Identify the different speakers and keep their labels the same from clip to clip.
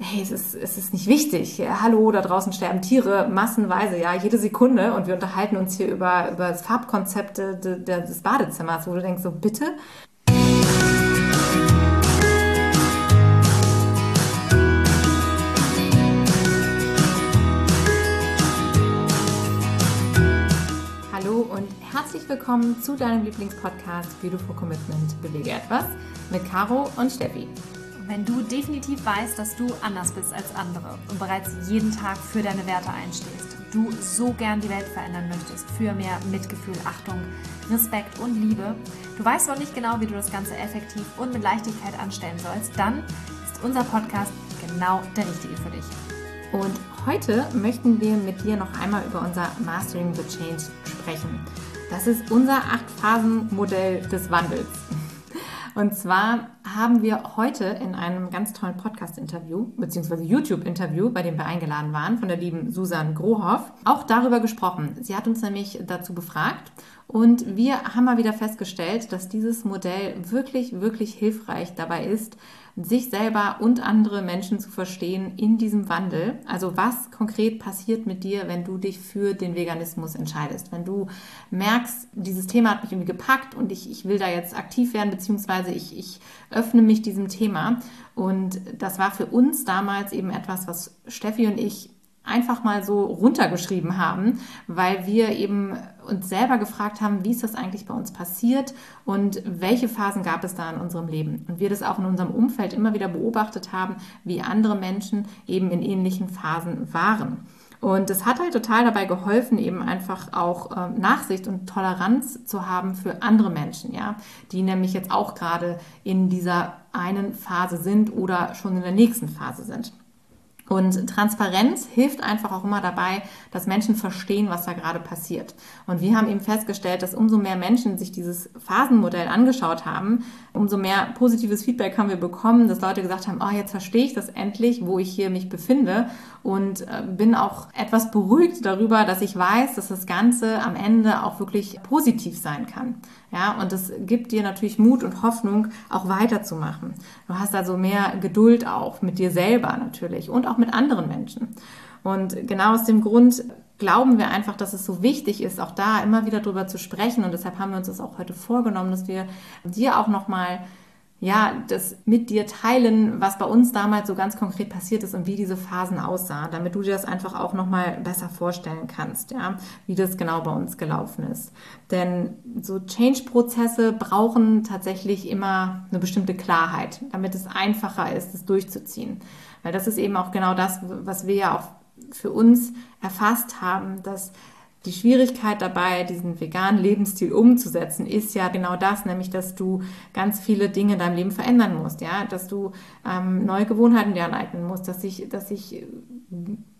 Speaker 1: hey, es ist, es ist nicht wichtig. Hallo, da draußen sterben Tiere massenweise, ja, jede Sekunde. Und wir unterhalten uns hier über, über das Farbkonzept des Badezimmers, wo du denkst, so bitte. Hallo und herzlich willkommen zu deinem Lieblingspodcast Beautiful Commitment Bewege etwas mit Caro und Steffi
Speaker 2: wenn du definitiv weißt, dass du anders bist als andere und bereits jeden Tag für deine Werte einstehst, du so gern die Welt verändern möchtest, für mehr Mitgefühl, Achtung, Respekt und Liebe, du weißt noch nicht genau, wie du das Ganze effektiv und mit Leichtigkeit anstellen sollst, dann ist unser Podcast genau der richtige für dich.
Speaker 1: Und heute möchten wir mit dir noch einmal über unser Mastering the Change sprechen. Das ist unser Acht-Phasen-Modell des Wandels. Und zwar haben wir heute in einem ganz tollen Podcast-Interview, beziehungsweise YouTube-Interview, bei dem wir eingeladen waren, von der lieben Susan Grohoff, auch darüber gesprochen. Sie hat uns nämlich dazu befragt und wir haben mal wieder festgestellt, dass dieses Modell wirklich, wirklich hilfreich dabei ist, sich selber und andere Menschen zu verstehen in diesem Wandel. Also was konkret passiert mit dir, wenn du dich für den Veganismus entscheidest? Wenn du merkst, dieses Thema hat mich irgendwie gepackt und ich, ich will da jetzt aktiv werden, beziehungsweise ich, ich öffne mich diesem Thema. Und das war für uns damals eben etwas, was Steffi und ich einfach mal so runtergeschrieben haben, weil wir eben uns selber gefragt haben, wie ist das eigentlich bei uns passiert und welche Phasen gab es da in unserem Leben. Und wir das auch in unserem Umfeld immer wieder beobachtet haben, wie andere Menschen eben in ähnlichen Phasen waren. Und es hat halt total dabei geholfen, eben einfach auch äh, Nachsicht und Toleranz zu haben für andere Menschen, ja, die nämlich jetzt auch gerade in dieser einen Phase sind oder schon in der nächsten Phase sind. Und Transparenz hilft einfach auch immer dabei, dass Menschen verstehen, was da gerade passiert. Und wir haben eben festgestellt, dass umso mehr Menschen sich dieses Phasenmodell angeschaut haben, umso mehr positives Feedback haben wir bekommen, dass Leute gesagt haben, oh, jetzt verstehe ich das endlich, wo ich hier mich befinde und äh, bin auch etwas beruhigt darüber, dass ich weiß, dass das Ganze am Ende auch wirklich positiv sein kann. Ja, und das gibt dir natürlich Mut und Hoffnung, auch weiterzumachen. Du hast also mehr Geduld auch mit dir selber natürlich und auch mit anderen Menschen. Und genau aus dem Grund glauben wir einfach, dass es so wichtig ist, auch da immer wieder drüber zu sprechen. Und deshalb haben wir uns das auch heute vorgenommen, dass wir dir auch nochmal ja, das mit dir teilen, was bei uns damals so ganz konkret passiert ist und wie diese Phasen aussahen, damit du dir das einfach auch nochmal besser vorstellen kannst, ja, wie das genau bei uns gelaufen ist. Denn so Change-Prozesse brauchen tatsächlich immer eine bestimmte Klarheit, damit es einfacher ist, es durchzuziehen. Weil das ist eben auch genau das, was wir ja auch für uns erfasst haben, dass die Schwierigkeit dabei, diesen veganen Lebensstil umzusetzen, ist ja genau das, nämlich, dass du ganz viele Dinge in deinem Leben verändern musst, ja, dass du ähm, neue Gewohnheiten dir aneignen musst, dass sich, dass sich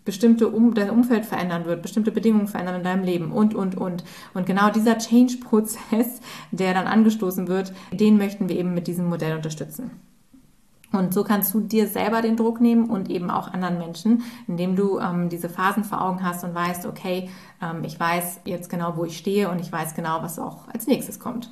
Speaker 1: bestimmte um, dein Umfeld verändern wird, bestimmte Bedingungen verändern in deinem Leben und, und, und. Und genau dieser Change-Prozess, der dann angestoßen wird, den möchten wir eben mit diesem Modell unterstützen. Und so kannst du dir selber den Druck nehmen und eben auch anderen Menschen, indem du ähm, diese Phasen vor Augen hast und weißt, okay, ähm, ich weiß jetzt genau, wo ich stehe und ich weiß genau, was auch als nächstes kommt.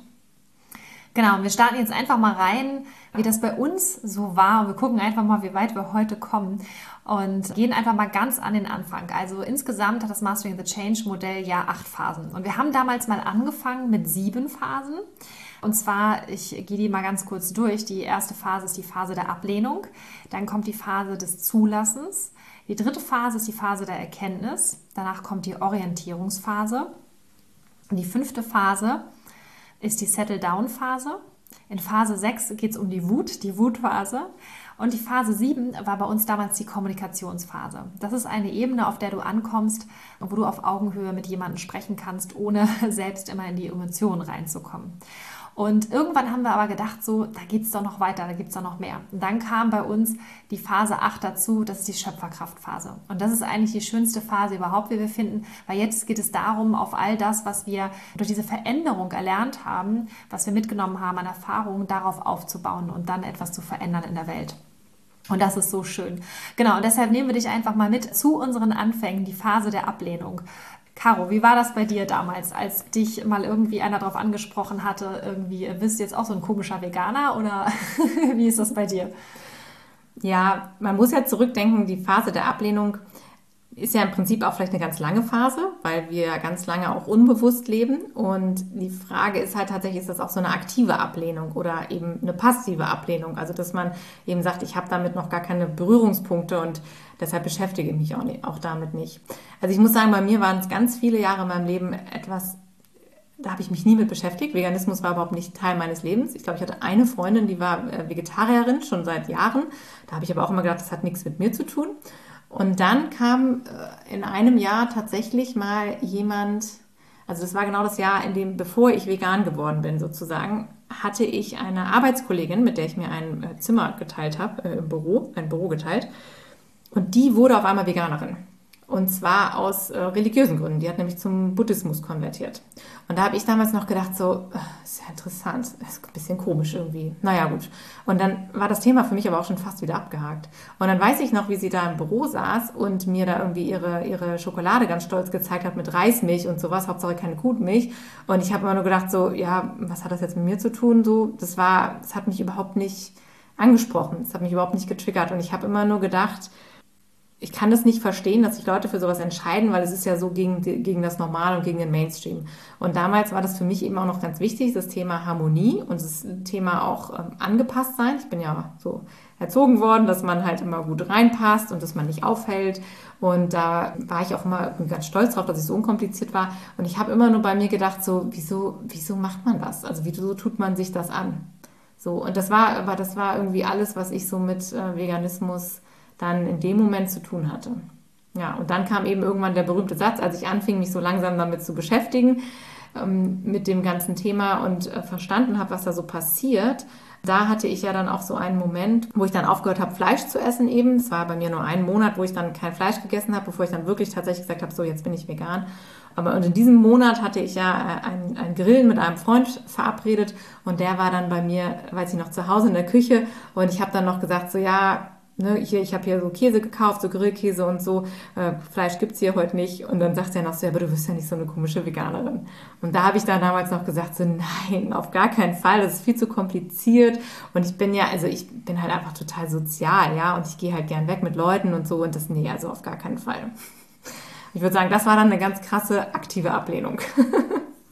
Speaker 2: Genau, wir starten jetzt einfach mal rein, wie das bei uns so war. Wir gucken einfach mal, wie weit wir heute kommen und gehen einfach mal ganz an den Anfang. Also insgesamt hat das Mastering the Change Modell ja acht Phasen. Und wir haben damals mal angefangen mit sieben Phasen. Und zwar, ich gehe die mal ganz kurz durch. Die erste Phase ist die Phase der Ablehnung. Dann kommt die Phase des Zulassens. Die dritte Phase ist die Phase der Erkenntnis. Danach kommt die Orientierungsphase. Und die fünfte Phase ist die Settle-Down-Phase. In Phase 6 geht es um die Wut, die Wutphase. Und die Phase 7 war bei uns damals die Kommunikationsphase. Das ist eine Ebene, auf der du ankommst, wo du auf Augenhöhe mit jemandem sprechen kannst, ohne selbst immer in die Emotionen reinzukommen. Und irgendwann haben wir aber gedacht, so, da geht es doch noch weiter, da gibt es doch noch mehr. Und dann kam bei uns die Phase 8 dazu, das ist die Schöpferkraftphase. Und das ist eigentlich die schönste Phase überhaupt, wie wir finden, weil jetzt geht es darum, auf all das, was wir durch diese Veränderung erlernt haben, was wir mitgenommen haben an Erfahrungen, darauf aufzubauen und dann etwas zu verändern in der Welt. Und das ist so schön. Genau, und deshalb nehmen wir dich einfach mal mit zu unseren Anfängen, die Phase der Ablehnung. Caro, wie war das bei dir damals, als dich mal irgendwie einer darauf angesprochen hatte, irgendwie, bist du jetzt auch so ein komischer Veganer oder wie ist das bei dir?
Speaker 1: Ja, man muss ja zurückdenken, die Phase der Ablehnung ist ja im Prinzip auch vielleicht eine ganz lange Phase, weil wir ganz lange auch unbewusst leben. Und die Frage ist halt tatsächlich, ist das auch so eine aktive Ablehnung oder eben eine passive Ablehnung? Also, dass man eben sagt, ich habe damit noch gar keine Berührungspunkte und deshalb beschäftige ich mich auch, nicht, auch damit nicht. Also, ich muss sagen, bei mir waren es ganz viele Jahre in meinem Leben etwas, da habe ich mich nie mit beschäftigt. Veganismus war überhaupt nicht Teil meines Lebens. Ich glaube, ich hatte eine Freundin, die war äh, Vegetarierin schon seit Jahren. Da habe ich aber auch immer gedacht, das hat nichts mit mir zu tun. Und dann kam äh, in einem Jahr tatsächlich mal jemand, also das war genau das Jahr, in dem, bevor ich vegan geworden bin sozusagen, hatte ich eine Arbeitskollegin, mit der ich mir ein äh, Zimmer geteilt habe, äh, im Büro, ein Büro geteilt. Und die wurde auf einmal Veganerin. Und zwar aus äh, religiösen Gründen. Die hat nämlich zum Buddhismus konvertiert. Und da habe ich damals noch gedacht, so, äh, ist ja interessant, ist ein bisschen komisch irgendwie. Naja, gut. Und dann war das Thema für mich aber auch schon fast wieder abgehakt. Und dann weiß ich noch, wie sie da im Büro saß und mir da irgendwie ihre, ihre Schokolade ganz stolz gezeigt hat mit Reismilch und sowas, Hauptsache keine Kuhmilch. Und ich habe immer nur gedacht, so, ja, was hat das jetzt mit mir zu tun? So, das war, das hat mich überhaupt nicht angesprochen. Das hat mich überhaupt nicht getriggert. Und ich habe immer nur gedacht, ich kann das nicht verstehen, dass sich Leute für sowas entscheiden, weil es ist ja so gegen, gegen das Normal und gegen den Mainstream. Und damals war das für mich eben auch noch ganz wichtig, das Thema Harmonie und das Thema auch ähm, angepasst sein. Ich bin ja so erzogen worden, dass man halt immer gut reinpasst und dass man nicht auffällt. Und da war ich auch immer ganz stolz drauf, dass ich so unkompliziert war. Und ich habe immer nur bei mir gedacht, so, wieso, wieso macht man das? Also wieso tut man sich das an? So, und das war, aber das war irgendwie alles, was ich so mit äh, Veganismus dann in dem Moment zu tun hatte. Ja, und dann kam eben irgendwann der berühmte Satz, als ich anfing, mich so langsam damit zu beschäftigen, ähm, mit dem ganzen Thema und äh, verstanden habe, was da so passiert. Da hatte ich ja dann auch so einen Moment, wo ich dann aufgehört habe, Fleisch zu essen eben. Es war bei mir nur ein Monat, wo ich dann kein Fleisch gegessen habe, bevor ich dann wirklich tatsächlich gesagt habe, so jetzt bin ich vegan. Aber in diesem Monat hatte ich ja äh, ein, ein Grillen mit einem Freund verabredet und der war dann bei mir, weiß ich noch, zu Hause in der Küche und ich habe dann noch gesagt, so ja, ne, hier, ich habe hier so Käse gekauft, so Grillkäse und so, äh, Fleisch gibt's hier heute nicht. Und dann sagt er noch so, ja, aber du bist ja nicht so eine komische Veganerin. Und da habe ich dann damals noch gesagt, so nein, auf gar keinen Fall, das ist viel zu kompliziert. Und ich bin ja, also ich bin halt einfach total sozial, ja, und ich gehe halt gern weg mit Leuten und so und das, nee, also auf gar keinen Fall. Ich würde sagen, das war dann eine ganz krasse aktive Ablehnung.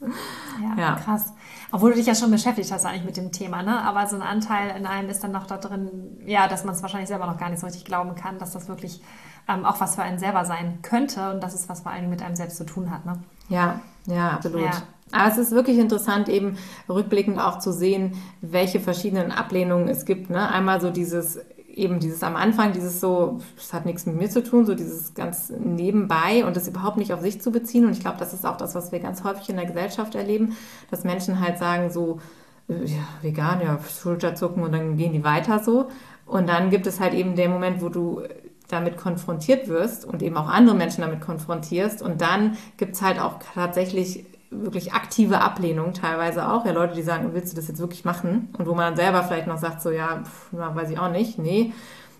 Speaker 2: ja, ja, krass. Obwohl du dich ja schon beschäftigt hast eigentlich mit dem Thema, ne? Aber so ein Anteil in einem ist dann noch da drin, ja, dass man es wahrscheinlich selber noch gar nicht so richtig glauben kann, dass das wirklich ähm, auch was für einen selber sein könnte und dass es was vor allem mit einem selbst zu tun hat, ne?
Speaker 1: Ja, ja, absolut. Ja. Aber es ist wirklich interessant, eben rückblickend auch zu sehen, welche verschiedenen Ablehnungen es gibt. Ne? Einmal so dieses eben dieses am Anfang, dieses so, das hat nichts mit mir zu tun, so dieses ganz nebenbei und das überhaupt nicht auf sich zu beziehen. Und ich glaube, das ist auch das, was wir ganz häufig in der Gesellschaft erleben, dass Menschen halt sagen so, äh, ja, vegan, ja, Schulterzucken und dann gehen die weiter so. Und dann gibt es halt eben den Moment, wo du damit konfrontiert wirst und eben auch andere Menschen damit konfrontierst. Und dann gibt es halt auch tatsächlich wirklich aktive Ablehnung teilweise auch. Ja, Leute, die sagen, willst du das jetzt wirklich machen? Und wo man dann selber vielleicht noch sagt, so, ja, pf, weiß ich auch nicht, nee.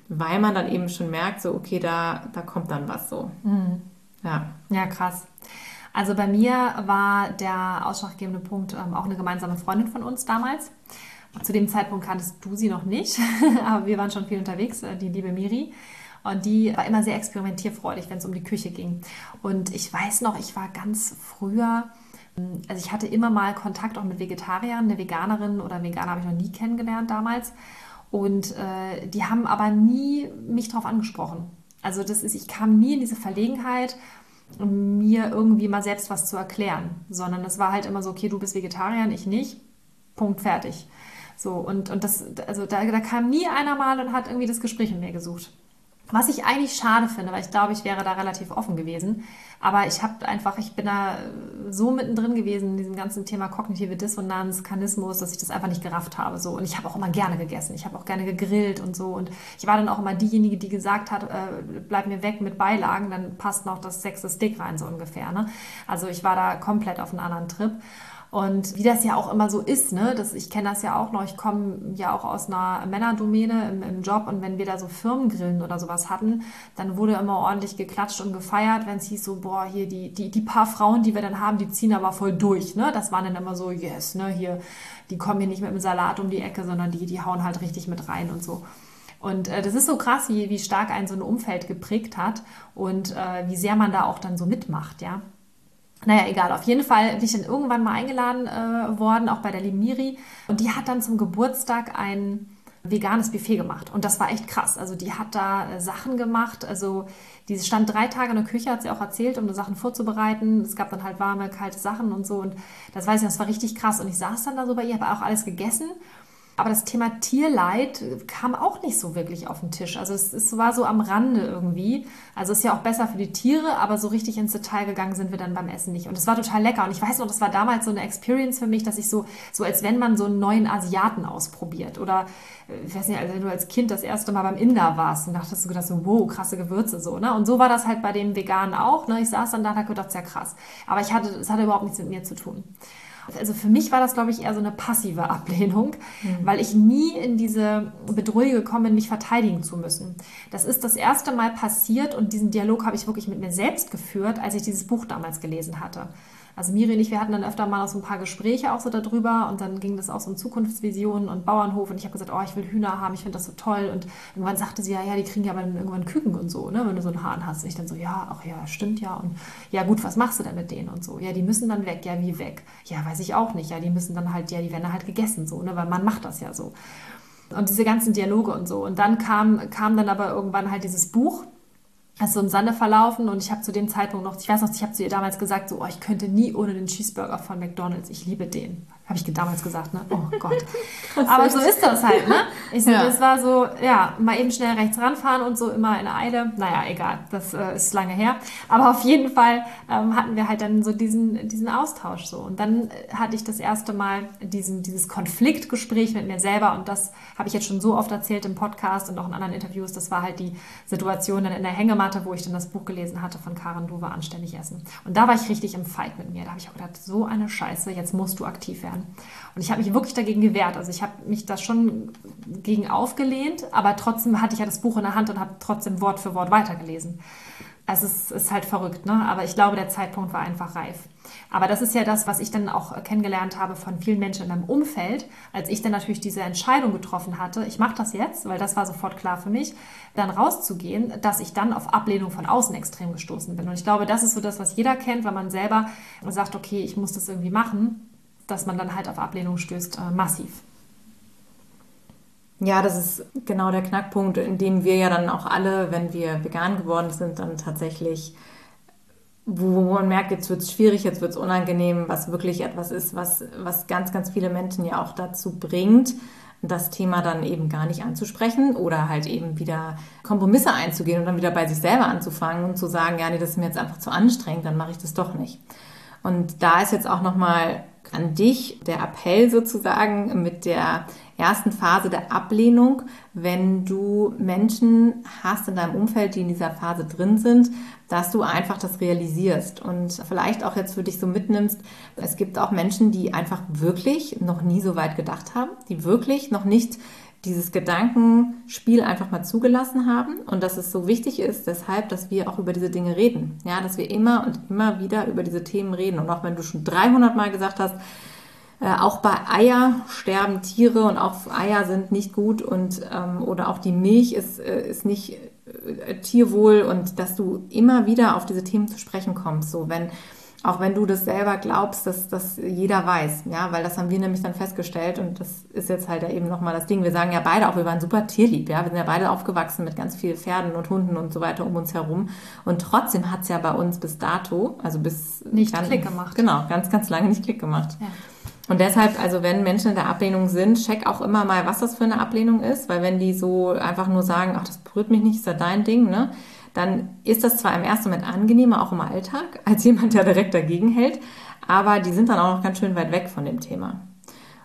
Speaker 1: Weil man dann eben schon merkt, so, okay, da, da kommt dann was so. Mhm.
Speaker 2: Ja. Ja, krass. Also bei mir war der ausschlaggebende Punkt ähm, auch eine gemeinsame Freundin von uns damals. Zu dem Zeitpunkt kanntest du sie noch nicht, aber wir waren schon viel unterwegs, äh, die liebe Miri. Und die war immer sehr experimentierfreudig, wenn es um die Küche ging. Und ich weiß noch, ich war ganz früher also ich hatte immer mal Kontakt auch mit Vegetariern, eine Veganerin oder Veganer habe ich noch nie kennengelernt damals. Und äh, die haben aber nie mich darauf angesprochen. Also das ist, ich kam nie in diese Verlegenheit, mir irgendwie mal selbst was zu erklären, sondern es war halt immer so, okay, du bist Vegetarier, ich nicht, Punkt, fertig. So, und, und das, also da, da kam nie einer mal und hat irgendwie das Gespräch mit mir gesucht. Was ich eigentlich schade finde, weil ich glaube, ich wäre da relativ offen gewesen. Aber ich habe einfach, ich bin da so mittendrin gewesen in diesem ganzen Thema kognitive Dissonanz, Kanismus, dass ich das einfach nicht gerafft habe. So. Und ich habe auch immer gerne gegessen. Ich habe auch gerne gegrillt und so. Und ich war dann auch immer diejenige, die gesagt hat, äh, bleib mir weg mit Beilagen, dann passt noch das sechste Stick rein, so ungefähr. Ne? Also ich war da komplett auf einem anderen Trip. Und wie das ja auch immer so ist, ne, das, ich kenne das ja auch noch, ich komme ja auch aus einer Männerdomäne im, im, Job und wenn wir da so Firmengrillen oder sowas hatten, dann wurde immer ordentlich geklatscht und gefeiert, wenn es hieß so, boah, hier die, die, die paar Frauen, die wir dann haben, die ziehen aber voll durch, ne, das waren dann immer so, yes, ne, hier, die kommen hier nicht mit dem Salat um die Ecke, sondern die, die hauen halt richtig mit rein und so. Und äh, das ist so krass, wie, wie stark ein so ein Umfeld geprägt hat und äh, wie sehr man da auch dann so mitmacht, ja. Naja, egal. Auf jeden Fall bin ich dann irgendwann mal eingeladen äh, worden, auch bei der lieben Miri. Und die hat dann zum Geburtstag ein veganes Buffet gemacht. Und das war echt krass. Also die hat da äh, Sachen gemacht. Also die stand drei Tage in der Küche, hat sie auch erzählt, um die Sachen vorzubereiten. Es gab dann halt warme, kalte Sachen und so. Und das weiß ich, das war richtig krass. Und ich saß dann da so bei ihr, habe auch alles gegessen. Aber das Thema Tierleid kam auch nicht so wirklich auf den Tisch. Also es, es, war so am Rande irgendwie. Also es ist ja auch besser für die Tiere, aber so richtig ins Detail gegangen sind wir dann beim Essen nicht. Und es war total lecker. Und ich weiß noch, das war damals so eine Experience für mich, dass ich so, so als wenn man so einen neuen Asiaten ausprobiert. Oder äh, ich weiß nicht, also wenn du als Kind das erste Mal beim Inder warst und dachtest du gedacht so, wow, krasse Gewürze so. Ne? Und so war das halt bei dem Veganen auch. Ne? Ich saß dann da und das ist ja krass. Aber ich hatte, es hatte überhaupt nichts mit mir zu tun. Also für mich war das, glaube ich, eher so eine passive Ablehnung, mhm. weil ich nie in diese Bedrohung gekommen bin, mich verteidigen zu müssen. Das ist das erste Mal passiert und diesen Dialog habe ich wirklich mit mir selbst geführt, als ich dieses Buch damals gelesen hatte. Also Miri und ich, wir hatten dann öfter mal so ein paar Gespräche auch so darüber und dann ging das auch so um Zukunftsvisionen und Bauernhof und ich habe gesagt, oh, ich will Hühner haben, ich finde das so toll und irgendwann sagte sie, ja, ja, die kriegen ja aber dann irgendwann Küken und so, ne, wenn du so einen Hahn hast. Und ich dann so, ja, ach ja, stimmt ja und ja gut, was machst du denn mit denen und so? Ja, die müssen dann weg, ja, wie weg? Ja, weiß ich auch nicht, ja, die müssen dann halt, ja, die werden halt gegessen so, ne, weil man macht das ja so. Und diese ganzen Dialoge und so. Und dann kam, kam dann aber irgendwann halt dieses Buch ist so im Sande verlaufen und ich habe zu dem Zeitpunkt noch, ich weiß noch, ich habe zu ihr damals gesagt, so, oh, ich könnte nie ohne den Cheeseburger von McDonald's, ich liebe den. Habe ich damals gesagt, ne? Oh Gott. Aber so ist das halt, ne? Ich so, ja. Das war so, ja, mal eben schnell rechts ranfahren und so immer in Eile. Naja, egal, das äh, ist lange her. Aber auf jeden Fall ähm, hatten wir halt dann so diesen, diesen Austausch so. Und dann äh, hatte ich das erste Mal diesen, dieses Konfliktgespräch mit mir selber und das habe ich jetzt schon so oft erzählt im Podcast und auch in anderen Interviews. Das war halt die Situation dann in der Hängematte, wo ich dann das Buch gelesen hatte von Karen Duwe, Anständig Essen. Und da war ich richtig im Fight mit mir. Da habe ich auch gedacht, so eine Scheiße, jetzt musst du aktiv werden. Und ich habe mich wirklich dagegen gewehrt. Also ich habe mich da schon gegen aufgelehnt, aber trotzdem hatte ich ja das Buch in der Hand und habe trotzdem Wort für Wort weitergelesen. Also es ist halt verrückt, ne? Aber ich glaube, der Zeitpunkt war einfach reif. Aber das ist ja das, was ich dann auch kennengelernt habe von vielen Menschen in meinem Umfeld, als ich dann natürlich diese Entscheidung getroffen hatte, ich mache das jetzt, weil das war sofort klar für mich, dann rauszugehen, dass ich dann auf Ablehnung von außen extrem gestoßen bin. Und ich glaube, das ist so das, was jeder kennt, wenn man selber sagt, okay, ich muss das irgendwie machen dass man dann halt auf Ablehnung stößt, äh, massiv.
Speaker 1: Ja, das ist genau der Knackpunkt, in dem wir ja dann auch alle, wenn wir vegan geworden sind, dann tatsächlich, wo man merkt, jetzt wird es schwierig, jetzt wird es unangenehm, was wirklich etwas ist, was, was ganz, ganz viele Menschen ja auch dazu bringt, das Thema dann eben gar nicht anzusprechen oder halt eben wieder Kompromisse einzugehen und dann wieder bei sich selber anzufangen und zu sagen, ja, nee, das ist mir jetzt einfach zu anstrengend, dann mache ich das doch nicht. Und da ist jetzt auch nochmal an dich der Appell sozusagen mit der ersten Phase der Ablehnung, wenn du Menschen hast in deinem Umfeld, die in dieser Phase drin sind, dass du einfach das realisierst und vielleicht auch jetzt für dich so mitnimmst. Es gibt auch Menschen, die einfach wirklich noch nie so weit gedacht haben, die wirklich noch nicht dieses Gedankenspiel einfach mal zugelassen haben und dass es so wichtig ist, deshalb, dass wir auch über diese Dinge reden. Ja, dass wir immer und immer wieder über diese Themen reden. Und auch wenn du schon 300 Mal gesagt hast, äh, auch bei Eier sterben Tiere und auch Eier sind nicht gut und ähm, oder auch die Milch ist, äh, ist nicht äh, tierwohl und dass du immer wieder auf diese Themen zu sprechen kommst. So, wenn auch wenn du das selber glaubst, dass das jeder weiß, ja, weil das haben wir nämlich dann festgestellt und das ist jetzt halt eben nochmal das Ding. Wir sagen ja beide auch, wir waren super tierlieb, ja, wir sind ja beide aufgewachsen mit ganz vielen Pferden und Hunden und so weiter um uns herum und trotzdem hat es ja bei uns bis dato, also bis
Speaker 2: nicht ganz, Klick gemacht.
Speaker 1: Genau, ganz, ganz lange nicht Klick gemacht. Ja. Und deshalb, also wenn Menschen in der Ablehnung sind, check auch immer mal, was das für eine Ablehnung ist, weil wenn die so einfach nur sagen, ach, das berührt mich nicht, ist ja dein Ding, ne? Dann ist das zwar im ersten Moment angenehmer, auch im Alltag, als jemand, der direkt dagegen hält, aber die sind dann auch noch ganz schön weit weg von dem Thema.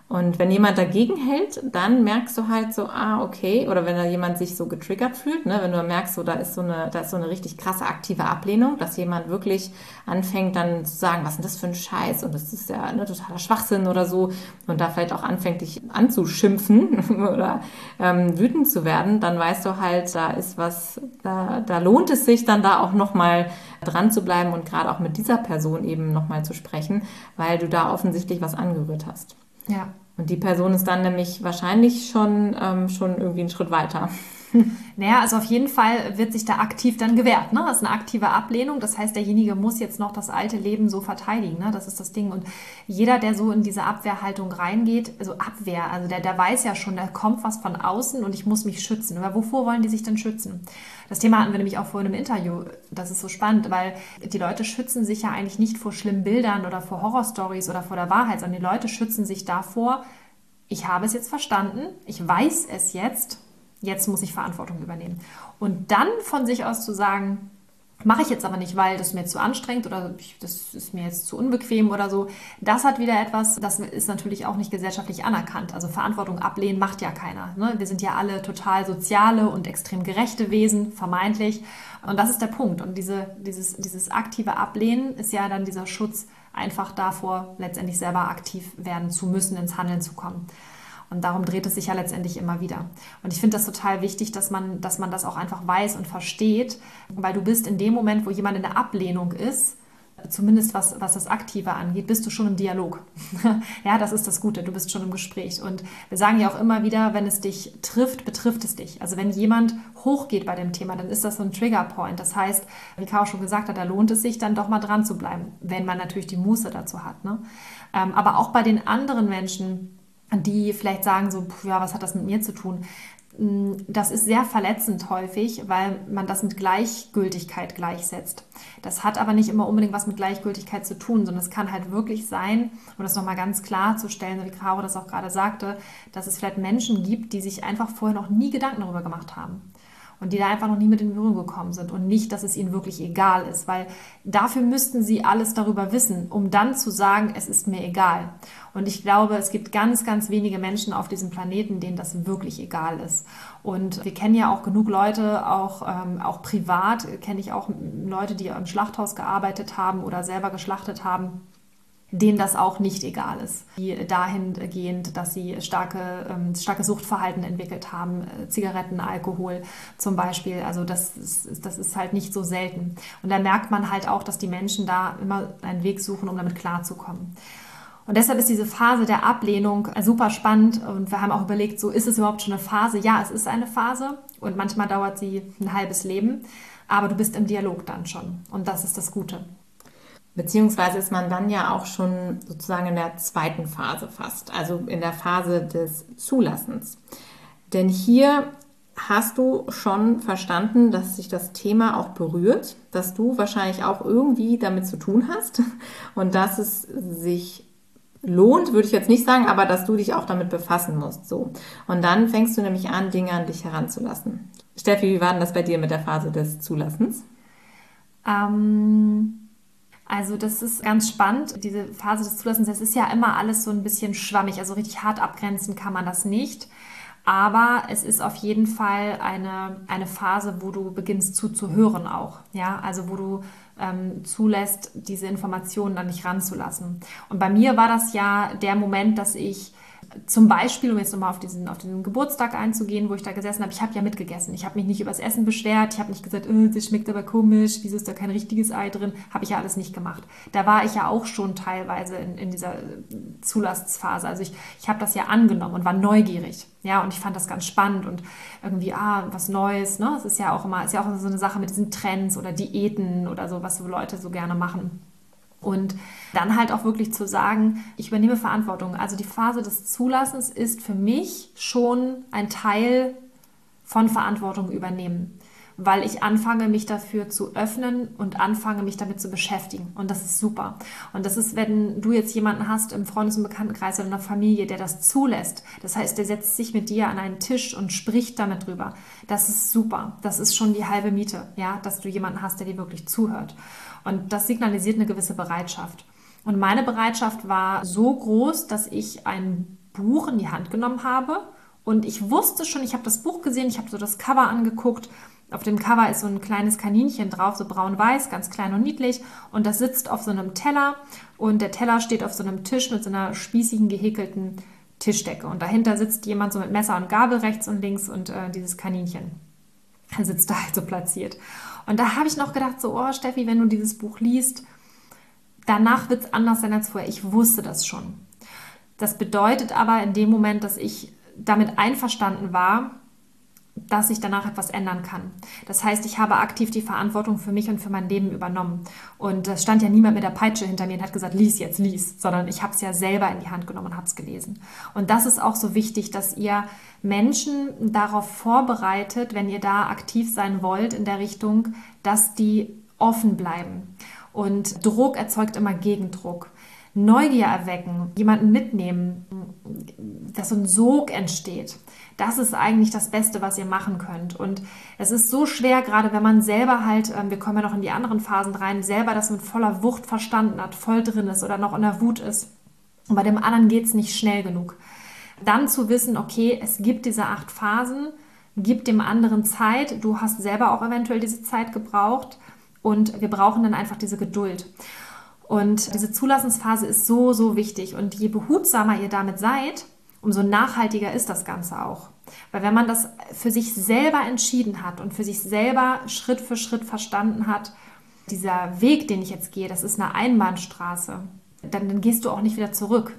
Speaker 1: Und wenn jemand dagegen hält, dann merkst du halt so, ah, okay, oder wenn da jemand sich so getriggert fühlt, ne, wenn du merkst, so, da ist so eine, da ist so eine richtig krasse aktive Ablehnung, dass jemand wirklich anfängt dann zu sagen, was ist denn das für ein Scheiß? Und das ist ja ne, totaler Schwachsinn oder so. Und da vielleicht auch anfängt, dich anzuschimpfen oder ähm, wütend zu werden, dann weißt du halt, da ist was, da, da lohnt es sich dann da auch nochmal dran zu bleiben und gerade auch mit dieser Person eben nochmal zu sprechen, weil du da offensichtlich was angerührt hast.
Speaker 2: Ja.
Speaker 1: Und die Person ist dann nämlich wahrscheinlich schon, ähm, schon irgendwie einen Schritt weiter.
Speaker 2: Naja, also auf jeden Fall wird sich da aktiv dann gewehrt. Ne? Das ist eine aktive Ablehnung. Das heißt, derjenige muss jetzt noch das alte Leben so verteidigen. Ne? Das ist das Ding. Und jeder, der so in diese Abwehrhaltung reingeht, also Abwehr, also der, der weiß ja schon, da kommt was von außen und ich muss mich schützen. Aber wovor wollen die sich denn schützen? Das Thema hatten wir nämlich auch vorhin im Interview. Das ist so spannend, weil die Leute schützen sich ja eigentlich nicht vor schlimmen Bildern oder vor Horrorstories oder vor der Wahrheit, sondern die Leute schützen sich davor, ich habe es jetzt verstanden, ich weiß es jetzt jetzt muss ich Verantwortung übernehmen. Und dann von sich aus zu sagen, mache ich jetzt aber nicht, weil das mir zu anstrengend oder das ist mir jetzt zu unbequem oder so. Das hat wieder etwas, das ist natürlich auch nicht gesellschaftlich anerkannt. Also Verantwortung ablehnen macht ja keiner. Ne? Wir sind ja alle total soziale und extrem gerechte Wesen, vermeintlich. Und das ist der Punkt. Und diese, dieses, dieses aktive Ablehnen ist ja dann dieser Schutz einfach davor, letztendlich selber aktiv werden zu müssen, ins Handeln zu kommen. Und darum dreht es sich ja letztendlich immer wieder. Und ich finde das total wichtig, dass man, dass man das auch einfach weiß und versteht, weil du bist in dem Moment, wo jemand in der Ablehnung ist, zumindest was, was das Aktive angeht, bist du schon im Dialog. ja, das ist das Gute, du bist schon im Gespräch. Und wir sagen ja auch immer wieder, wenn es dich trifft, betrifft es dich. Also wenn jemand hochgeht bei dem Thema, dann ist das so ein Triggerpoint. Das heißt, wie Caro schon gesagt hat, da lohnt es sich dann doch mal dran zu bleiben, wenn man natürlich die Muße dazu hat. Ne? Ähm, aber auch bei den anderen Menschen, die vielleicht sagen so, ja, was hat das mit mir zu tun? Mm, das ist sehr verletzend häufig, weil man das mit Gleichgültigkeit gleichsetzt. Das hat aber nicht immer unbedingt was mit Gleichgültigkeit zu tun, sondern es kann halt wirklich sein, um das nochmal ganz klar zu stellen, wie Caro das auch gerade sagte, dass es vielleicht Menschen gibt, die sich einfach vorher noch nie Gedanken darüber gemacht haben und die da einfach noch nie mit in Berührung gekommen sind und nicht, dass es ihnen wirklich egal ist, weil dafür müssten sie alles darüber wissen, um dann zu sagen, es ist mir egal. Und ich glaube, es gibt ganz, ganz wenige Menschen auf diesem Planeten, denen das wirklich egal ist. Und wir kennen ja auch genug Leute, auch, ähm, auch privat kenne ich auch Leute, die im Schlachthaus gearbeitet haben oder selber geschlachtet haben denen das auch nicht egal ist. Die dahingehend, dass sie starke, ähm, starke Suchtverhalten entwickelt haben, äh, Zigaretten, Alkohol zum Beispiel. Also das ist, das ist halt nicht so selten. Und da merkt man halt auch, dass die Menschen da immer einen Weg suchen, um damit klarzukommen. Und deshalb ist diese Phase der Ablehnung super spannend und wir haben auch überlegt, so ist es überhaupt schon eine Phase? Ja, es ist eine Phase und manchmal dauert sie ein halbes Leben, aber du bist im Dialog dann schon und das ist das Gute.
Speaker 1: Beziehungsweise ist man dann ja auch schon sozusagen in der zweiten Phase fast, also in der Phase des Zulassens. Denn hier hast du schon verstanden, dass sich das Thema auch berührt, dass du wahrscheinlich auch irgendwie damit zu tun hast und dass es sich lohnt, würde ich jetzt nicht sagen, aber dass du dich auch damit befassen musst. So. Und dann fängst du nämlich an, Dinge an dich heranzulassen. Steffi, wie war denn das bei dir mit der Phase des Zulassens?
Speaker 2: Ähm also das ist ganz spannend, diese Phase des Zulassens. Das ist ja immer alles so ein bisschen schwammig, also richtig hart abgrenzen kann man das nicht. Aber es ist auf jeden Fall eine, eine Phase, wo du beginnst zuzuhören auch. Ja, also wo du ähm, zulässt, diese Informationen an dich ranzulassen. Und bei mir war das ja der Moment, dass ich zum Beispiel, um jetzt nochmal auf diesen, auf diesen Geburtstag einzugehen, wo ich da gesessen habe, ich habe ja mitgegessen. Ich habe mich nicht über das Essen beschwert, ich habe nicht gesagt, oh, das schmeckt aber komisch, wieso ist da kein richtiges Ei drin? Habe ich ja alles nicht gemacht. Da war ich ja auch schon teilweise in, in dieser Zulassphase. Also ich, ich habe das ja angenommen und war neugierig. Ja, und ich fand das ganz spannend und irgendwie, ah, was Neues. Ne? Es ist ja auch immer, ist ja auch so eine Sache mit diesen Trends oder Diäten oder so, was so Leute so gerne machen. Und dann halt auch wirklich zu sagen, ich übernehme Verantwortung. Also die Phase des Zulassens ist für mich schon ein Teil von Verantwortung übernehmen, weil ich anfange, mich dafür zu öffnen und anfange, mich damit zu beschäftigen. Und das ist super. Und das ist, wenn du jetzt jemanden hast im Freundes- und Bekanntenkreis oder in der Familie, der das zulässt. Das heißt, der setzt sich mit dir an einen Tisch und spricht damit drüber. Das ist super. Das ist schon die halbe Miete, ja, dass du jemanden hast, der dir wirklich zuhört. Und das signalisiert eine gewisse Bereitschaft. Und meine Bereitschaft war so groß, dass ich ein Buch in die Hand genommen habe und ich wusste schon, ich habe das Buch gesehen, ich habe so das Cover angeguckt. Auf dem Cover ist so ein kleines Kaninchen drauf, so braun-weiß, ganz klein und niedlich. Und das sitzt auf so einem Teller und der Teller steht auf so einem Tisch mit so einer spießigen, gehäkelten Tischdecke. Und dahinter sitzt jemand so mit Messer und Gabel rechts und links und äh, dieses Kaninchen sitzt da halt so platziert. Und da habe ich noch gedacht, so, oh Steffi, wenn du dieses Buch liest, danach wird es anders sein als vorher. Ich wusste das schon. Das bedeutet aber in dem Moment, dass ich damit einverstanden war, dass ich danach etwas ändern kann. Das heißt, ich habe aktiv die Verantwortung für mich und für mein Leben übernommen. Und es stand ja niemand mit der Peitsche hinter mir und hat gesagt, lies jetzt, lies, sondern ich habe es ja selber in die Hand genommen und habe es gelesen. Und das ist auch so wichtig, dass ihr Menschen darauf vorbereitet, wenn ihr da aktiv sein wollt in der Richtung, dass die offen bleiben. Und Druck erzeugt immer Gegendruck. Neugier erwecken, jemanden mitnehmen, dass so ein Sog entsteht. Das ist eigentlich das Beste, was ihr machen könnt. Und es ist so schwer, gerade wenn man selber halt, ähm, wir kommen ja noch in die anderen Phasen rein, selber das mit voller Wucht verstanden hat, voll drin ist oder noch in der Wut ist. Und bei dem anderen geht es nicht schnell genug. Dann zu wissen, okay, es gibt diese acht Phasen, gib dem anderen Zeit. Du hast selber auch eventuell diese Zeit gebraucht. Und wir brauchen dann einfach diese Geduld. Und diese Zulassensphase ist so, so wichtig. Und je behutsamer ihr damit seid, umso nachhaltiger ist das Ganze auch. Weil wenn man das für sich selber entschieden hat und für sich selber Schritt für Schritt verstanden hat, dieser Weg, den ich jetzt gehe, das ist eine Einbahnstraße, dann, dann gehst du auch nicht wieder zurück.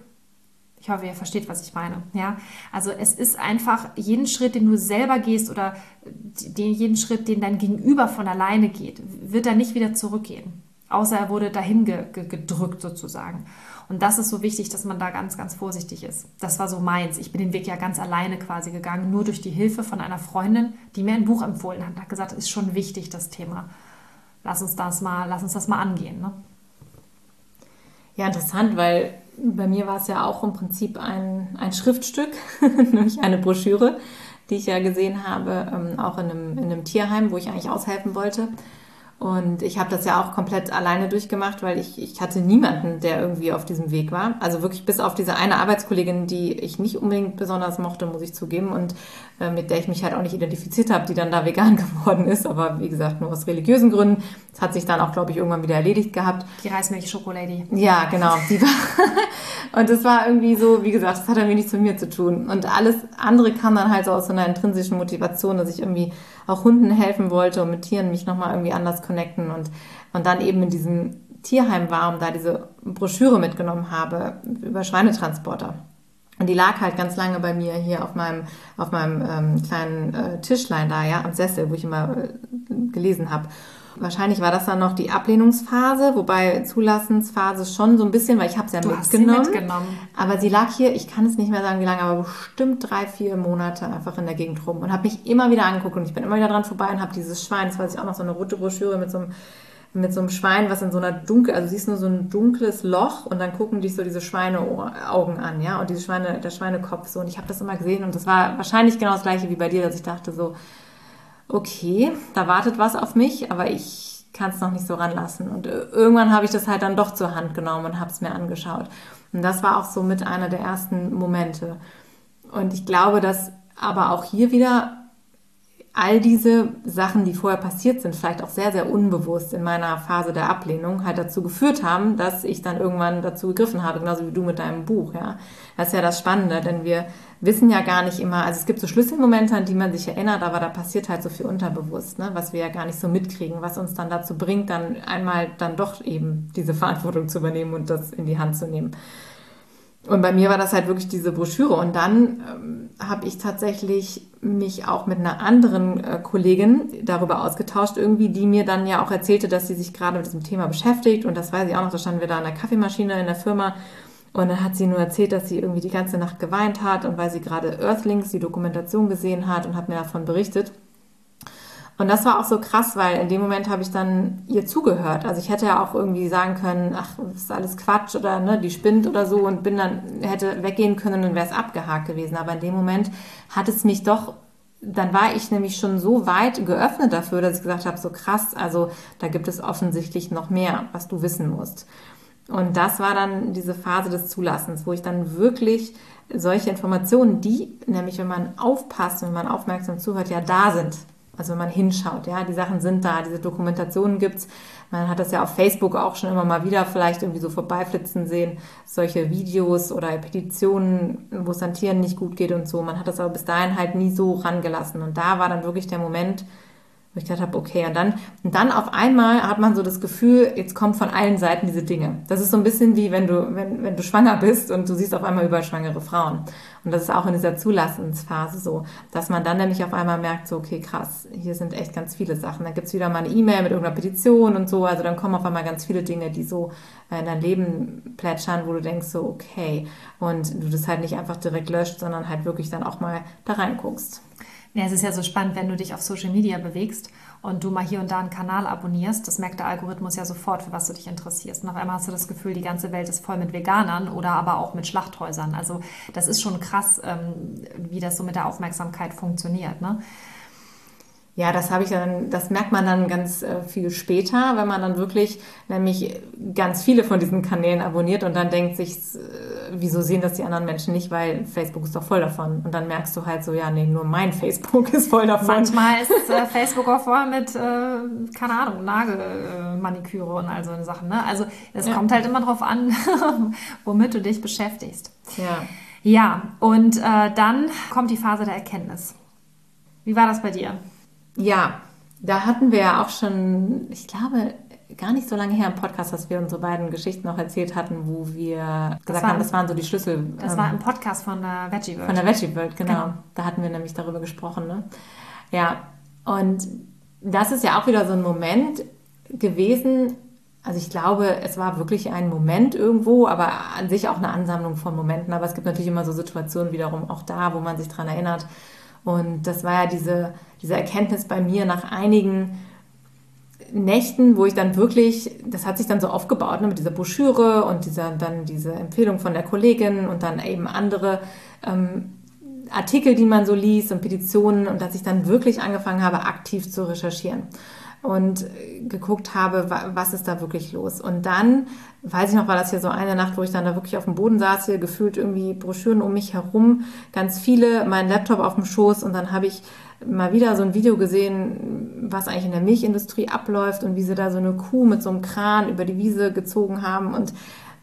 Speaker 2: Ich hoffe, ihr versteht, was ich meine. Ja, also es ist einfach jeden Schritt, den du selber gehst oder den, jeden Schritt, den dein Gegenüber von alleine geht, wird er nicht wieder zurückgehen. Außer er wurde dahin ge gedrückt sozusagen. Und das ist so wichtig, dass man da ganz, ganz vorsichtig ist. Das war so meins. Ich bin den Weg ja ganz alleine quasi gegangen, nur durch die Hilfe von einer Freundin, die mir ein Buch empfohlen hat. Hat gesagt, ist schon wichtig, das Thema. Lass uns das mal, lass uns das mal angehen. Ne?
Speaker 1: Ja, interessant, weil bei mir war es ja auch im Prinzip ein, ein Schriftstück, nämlich eine Broschüre, die ich ja gesehen habe, ähm, auch in einem, in einem Tierheim, wo ich eigentlich aushelfen wollte. Und ich habe das ja auch komplett alleine durchgemacht, weil ich, ich hatte niemanden, der irgendwie auf diesem Weg war. Also wirklich bis auf diese eine Arbeitskollegin, die ich nicht unbedingt besonders mochte, muss ich zugeben, und äh, mit der ich mich halt auch nicht identifiziert habe, die dann da vegan geworden ist. Aber wie gesagt, nur aus religiösen Gründen. Das hat sich dann auch, glaube ich, irgendwann wieder erledigt gehabt.
Speaker 2: Die Reismilch-Schokolady.
Speaker 1: Ja, genau. Die war und es war irgendwie so, wie gesagt, das hat irgendwie nichts mit mir zu tun. Und alles andere kam dann halt so aus so einer intrinsischen Motivation, dass ich irgendwie auch Hunden helfen wollte und mit Tieren mich nochmal irgendwie anders connecten und, und dann eben in diesem Tierheim war und da diese Broschüre mitgenommen habe über Schweinetransporter. Und die lag halt ganz lange bei mir hier auf meinem, auf meinem ähm, kleinen äh, Tischlein da, ja, am Sessel, wo ich immer äh, gelesen habe. Wahrscheinlich war das dann noch die Ablehnungsphase, wobei Zulassensphase schon so ein bisschen, weil ich habe es ja du mitgenommen, hast sie mitgenommen. Aber sie lag hier, ich kann es nicht mehr sagen, wie lange, aber bestimmt drei, vier Monate einfach in der Gegend rum und habe mich immer wieder angeguckt und ich bin immer wieder dran vorbei und habe dieses Schwein, das weiß ich auch noch, so eine rote Broschüre mit so einem mit so einem Schwein, was in so einer dunkel, also siehst nur so ein dunkles Loch und dann gucken dich so diese Schweineaugen an, ja, und diese Schweine, der Schweinekopf so. Und ich habe das immer gesehen und das war wahrscheinlich genau das gleiche wie bei dir, dass ich dachte so, okay, da wartet was auf mich, aber ich kann es noch nicht so ranlassen. Und irgendwann habe ich das halt dann doch zur Hand genommen und habe es mir angeschaut. Und das war auch so mit einer der ersten Momente. Und ich glaube, dass aber auch hier wieder all diese Sachen, die vorher passiert sind, vielleicht auch sehr, sehr unbewusst in meiner Phase der Ablehnung, halt dazu geführt haben, dass ich dann irgendwann dazu gegriffen habe, genauso wie du mit deinem Buch, ja. Das ist ja das Spannende, denn wir wissen ja gar nicht immer, also es gibt so Schlüsselmomente, an die man sich erinnert, aber da passiert halt so viel unterbewusst, ne, was wir ja gar nicht so mitkriegen, was uns dann dazu bringt, dann einmal dann doch eben diese Verantwortung zu übernehmen und das in die Hand zu nehmen. Und bei mir war das halt wirklich diese Broschüre. Und dann ähm, habe ich tatsächlich mich auch mit einer anderen äh, Kollegin darüber ausgetauscht, irgendwie, die mir dann ja auch erzählte, dass sie sich gerade mit diesem Thema beschäftigt. Und das weiß ich auch noch, da standen wir da an der Kaffeemaschine in der Firma. Und dann hat sie nur erzählt, dass sie irgendwie die ganze Nacht geweint hat und weil sie gerade Earthlings, die Dokumentation gesehen hat und hat mir davon berichtet. Und das war auch so krass, weil in dem Moment habe ich dann ihr zugehört. Also ich hätte ja auch irgendwie sagen können, ach, das ist alles Quatsch oder ne, die spinnt oder so und bin dann, hätte weggehen können und wäre es abgehakt gewesen. Aber in dem Moment hat es mich doch, dann war ich nämlich schon so weit geöffnet dafür, dass ich gesagt habe, so krass, also da gibt es offensichtlich noch mehr, was du wissen musst. Und das war dann diese Phase des Zulassens, wo ich dann wirklich solche Informationen, die nämlich, wenn man aufpasst, wenn man aufmerksam zuhört, ja da sind, also wenn man hinschaut, ja, die Sachen sind da, diese Dokumentationen gibt's. Man hat das ja auf Facebook auch schon immer mal wieder vielleicht irgendwie so vorbeiflitzen sehen, solche Videos oder Petitionen, wo es an Tieren nicht gut geht und so. Man hat das aber bis dahin halt nie so rangelassen. Und da war dann wirklich der Moment, Wo ich gedacht habe, okay, und dann, und dann auf einmal hat man so das Gefühl, jetzt kommen von allen Seiten diese Dinge. Das ist so ein bisschen wie wenn du, wenn, wenn du schwanger bist und du siehst auf einmal überall schwangere Frauen. Und das ist auch in dieser Zulassensphase so, dass man dann nämlich auf einmal merkt, so, okay, krass, hier sind echt ganz viele Sachen. Dann gibt's wieder mal eine E-Mail mit irgendeiner Petition und so. Also dann kommen auf einmal ganz viele Dinge, die so in dein Leben plätschern, wo du denkst, so, okay. Und du das halt nicht einfach direkt löscht, sondern halt wirklich dann auch mal da reinguckst.
Speaker 2: Ja, es ist ja so spannend, wenn du dich auf Social Media bewegst und du mal hier und da einen Kanal abonnierst. Das merkt der Algorithmus ja sofort, für was du dich interessierst. Und auf einmal hast du das Gefühl, die ganze Welt ist voll mit Veganern oder aber auch mit Schlachthäusern. Also das ist schon krass, ähm, wie das so mit der Aufmerksamkeit funktioniert. Ne?
Speaker 1: Ja, das habe ich dann, das merkt man dann ganz äh, viel später, wenn man dann wirklich nämlich ganz viele von diesen Kanälen abonniert und dann denkt sich, äh, wieso sehen das die anderen Menschen nicht, weil Facebook ist doch voll davon. Und dann merkst du halt so, ja, nee, nur mein Facebook ist voll davon.
Speaker 2: Manchmal ist äh, Facebook auch voll mit, äh, keine Ahnung, Nagelmaniküre und all so Sachen. Ne? Also es ja. kommt halt immer drauf an, womit du dich beschäftigst.
Speaker 1: Ja.
Speaker 2: Ja, und dann kommt die Phase der Erkenntnis. Wie war das bei dir?
Speaker 1: Ja, da hatten wir ja auch schon, ich glaube, gar nicht so lange her im Podcast, dass wir unsere beiden Geschichten noch erzählt hatten, wo wir gesagt war, haben, das waren so die Schlüssel.
Speaker 2: Das ähm, war im Podcast von der Veggie World.
Speaker 1: Von der Veggie World, genau. genau. Da hatten wir nämlich darüber gesprochen. Ne? Ja, und das ist ja auch wieder so ein Moment gewesen. Also ich glaube, es war wirklich ein Moment irgendwo, aber an sich auch eine Ansammlung von Momenten. Aber es gibt natürlich immer so Situationen wiederum auch da, wo man sich dran erinnert. Und das war ja diese diese Erkenntnis bei mir nach einigen Nächten, wo ich dann wirklich, das hat sich dann so aufgebaut ne, mit dieser Broschüre und dieser, dann diese Empfehlung von der Kollegin und dann eben andere ähm, Artikel, die man so liest und Petitionen und dass ich dann wirklich angefangen habe, aktiv zu recherchieren und geguckt habe, was ist da wirklich los. Und dann, weiß ich noch, war das hier so eine Nacht, wo ich dann da wirklich auf dem Boden saß, hier gefühlt irgendwie Broschüren um mich herum, ganz viele, mein Laptop auf dem Schoß und dann habe ich mal wieder so ein Video gesehen, was eigentlich in der Milchindustrie abläuft und wie sie da so eine Kuh mit so einem Kran über die Wiese gezogen haben und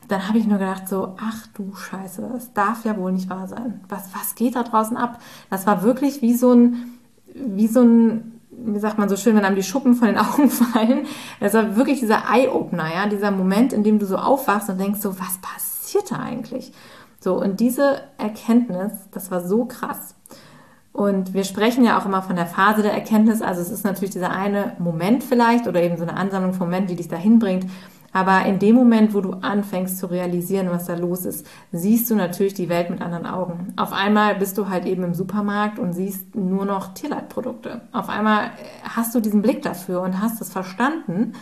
Speaker 1: dann habe ich nur gedacht so, ach du Scheiße, das darf ja wohl nicht wahr sein. Was, was geht da draußen ab? Das war wirklich wie so ein, wie so ein, wie sagt man so schön, wenn einem die Schuppen von den Augen fallen. Das war wirklich dieser Eye-Opener, ja, dieser Moment, in dem du so aufwachst und denkst so, was passiert da eigentlich? So, und diese Erkenntnis, das war so krass. Und wir sprechen ja auch immer von der Phase der Erkenntnis. Also es ist natürlich dieser eine Moment vielleicht oder eben so eine Ansammlung von Momenten, die dich dahin bringt. Aber in dem Moment, wo du anfängst zu realisieren, was da los ist, siehst du natürlich die Welt mit anderen Augen. Auf einmal bist du halt eben im Supermarkt und siehst nur noch Tierleitprodukte. Auf einmal hast du diesen Blick dafür und hast es verstanden,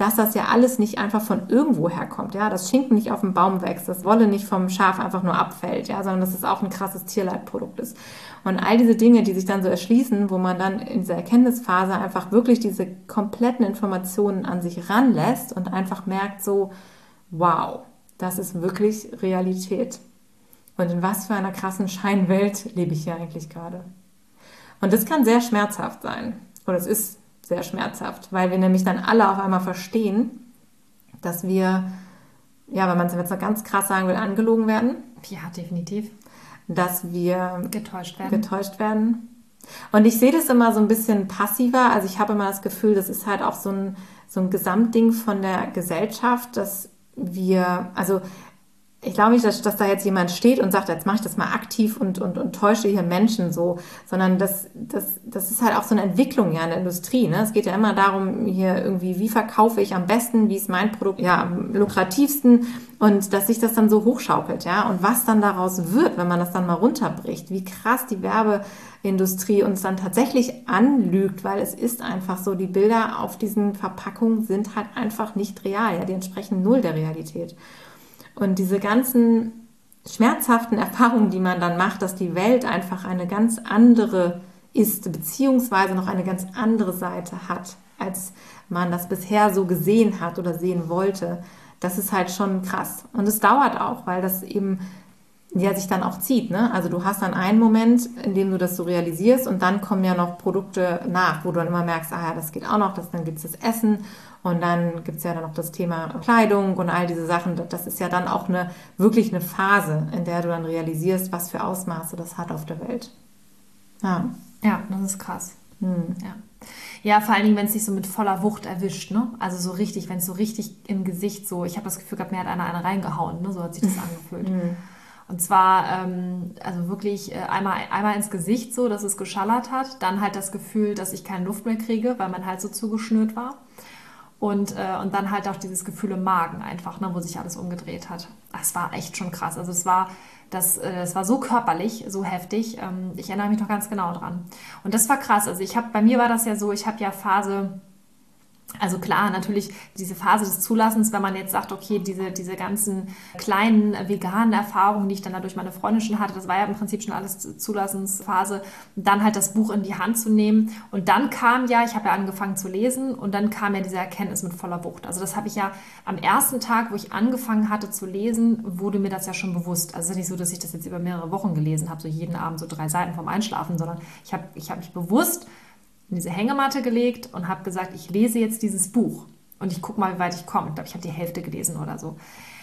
Speaker 1: dass das ja alles nicht einfach von irgendwo herkommt, ja, das Schinken nicht auf dem Baum wächst, das Wolle nicht vom Schaf einfach nur abfällt, ja, sondern dass es auch ein krasses Tierleitprodukt ist. Und all diese Dinge, die sich dann so erschließen, wo man dann in dieser Erkenntnisphase einfach wirklich diese kompletten Informationen an sich ranlässt und einfach merkt so, wow, das ist wirklich Realität. Und in was für einer krassen Scheinwelt lebe ich hier eigentlich gerade? Und das kann sehr schmerzhaft sein. Oder es ist sehr schmerzhaft, weil wir nämlich dann alle auf einmal verstehen, dass wir, ja, wenn man es jetzt noch ganz krass sagen will, angelogen werden.
Speaker 2: Ja, definitiv.
Speaker 1: Dass wir
Speaker 2: getäuscht werden.
Speaker 1: Getäuscht werden. Und ich sehe das immer so ein bisschen passiver. Also ich habe immer das Gefühl, das ist halt auch so ein, so ein Gesamtding von der Gesellschaft, dass wir, also ich glaube nicht, dass, dass da jetzt jemand steht und sagt, jetzt mache ich das mal aktiv und, und, und täusche hier Menschen so, sondern das, das, das ist halt auch so eine Entwicklung ja in der Industrie. Ne? Es geht ja immer darum, hier irgendwie, wie verkaufe ich am besten, wie ist mein Produkt ja am lukrativsten und dass sich das dann so hochschaukelt, ja. Und was dann daraus wird, wenn man das dann mal runterbricht, wie krass die Werbeindustrie uns dann tatsächlich anlügt, weil es ist einfach so, die Bilder auf diesen Verpackungen sind halt einfach nicht real, ja, die entsprechen null der Realität. Und diese ganzen schmerzhaften Erfahrungen, die man dann macht, dass die Welt einfach eine ganz andere ist, beziehungsweise noch eine ganz andere Seite hat, als man das bisher so gesehen hat oder sehen wollte, das ist halt schon krass. Und es dauert auch, weil das eben ja sich dann auch zieht. Ne? Also du hast dann einen Moment, in dem du das so realisierst und dann kommen ja noch Produkte nach, wo du dann immer merkst, ah ja, das geht auch noch, das, dann gibt es das Essen und dann gibt es ja dann noch das Thema Kleidung und all diese Sachen. Das ist ja dann auch eine wirklich eine Phase, in der du dann realisierst, was für Ausmaße das hat auf der Welt.
Speaker 2: Ja. Ja, das ist krass. Hm. Ja. Ja, vor allen Dingen, wenn es sich so mit voller Wucht erwischt, ne? Also so richtig, wenn es so richtig im Gesicht so, ich habe das Gefühl gehabt, mir hat einer eine reingehauen, ne? So hat sich das angefühlt. Mhm. Und zwar, ähm, also wirklich äh, einmal, einmal ins Gesicht so, dass es geschallert hat. Dann halt das Gefühl, dass ich keine Luft mehr kriege, weil man halt so zugeschnürt war. Und, äh, und dann halt auch dieses Gefühl im Magen einfach, ne, wo sich alles umgedreht hat. Das war echt schon krass. Also es war, das, äh, das war so körperlich, so heftig. Ähm, ich erinnere mich noch ganz genau dran. Und das war krass. Also ich habe, bei mir war das ja so, ich habe ja Phase also klar, natürlich diese Phase des Zulassens, wenn man jetzt sagt, okay, diese, diese ganzen kleinen veganen Erfahrungen, die ich dann dadurch meine Freundin schon hatte, das war ja im Prinzip schon alles Zulassensphase, dann halt das Buch in die Hand zu nehmen. Und dann kam ja, ich habe ja angefangen zu lesen und dann kam ja diese Erkenntnis mit voller Wucht. Also das habe ich ja am ersten Tag, wo ich angefangen hatte zu lesen, wurde mir das ja schon bewusst. Also es ist nicht so, dass ich das jetzt über mehrere Wochen gelesen habe, so jeden Abend so drei Seiten vom Einschlafen, sondern ich habe ich hab mich bewusst in diese Hängematte gelegt und habe gesagt, ich lese jetzt dieses Buch und ich gucke mal, wie weit ich komme. Ich glaube, ich habe die Hälfte gelesen oder so.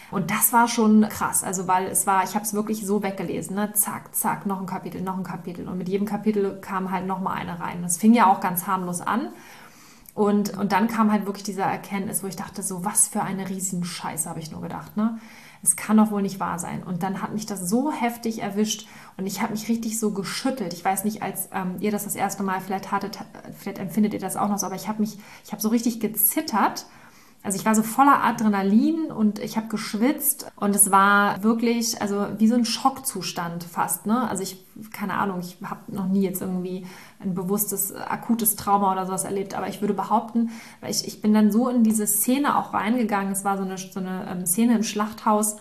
Speaker 2: Und das war schon krass, also weil es war, ich habe es wirklich so weggelesen, ne? zack, zack, noch ein Kapitel, noch ein Kapitel. Und mit jedem Kapitel kam halt noch mal eine rein. Das fing ja auch ganz harmlos an. Und, und dann kam halt wirklich diese Erkenntnis, wo ich dachte, so was für eine riesen Scheiße, habe ich nur gedacht. Ne? Es kann doch wohl nicht wahr sein. Und dann hat mich das so heftig erwischt und ich habe mich richtig so geschüttelt. Ich weiß nicht, als ähm, ihr das das erste Mal vielleicht hattet, vielleicht empfindet ihr das auch noch so, aber ich habe mich, ich habe so richtig gezittert also ich war so voller Adrenalin und ich habe geschwitzt und es war wirklich, also wie so ein Schockzustand fast. Ne? Also ich, keine Ahnung, ich habe noch nie jetzt irgendwie ein bewusstes, akutes Trauma oder sowas erlebt, aber ich würde behaupten, weil ich, ich bin dann so in diese Szene auch reingegangen. Es war so eine, so eine ähm, Szene im Schlachthaus,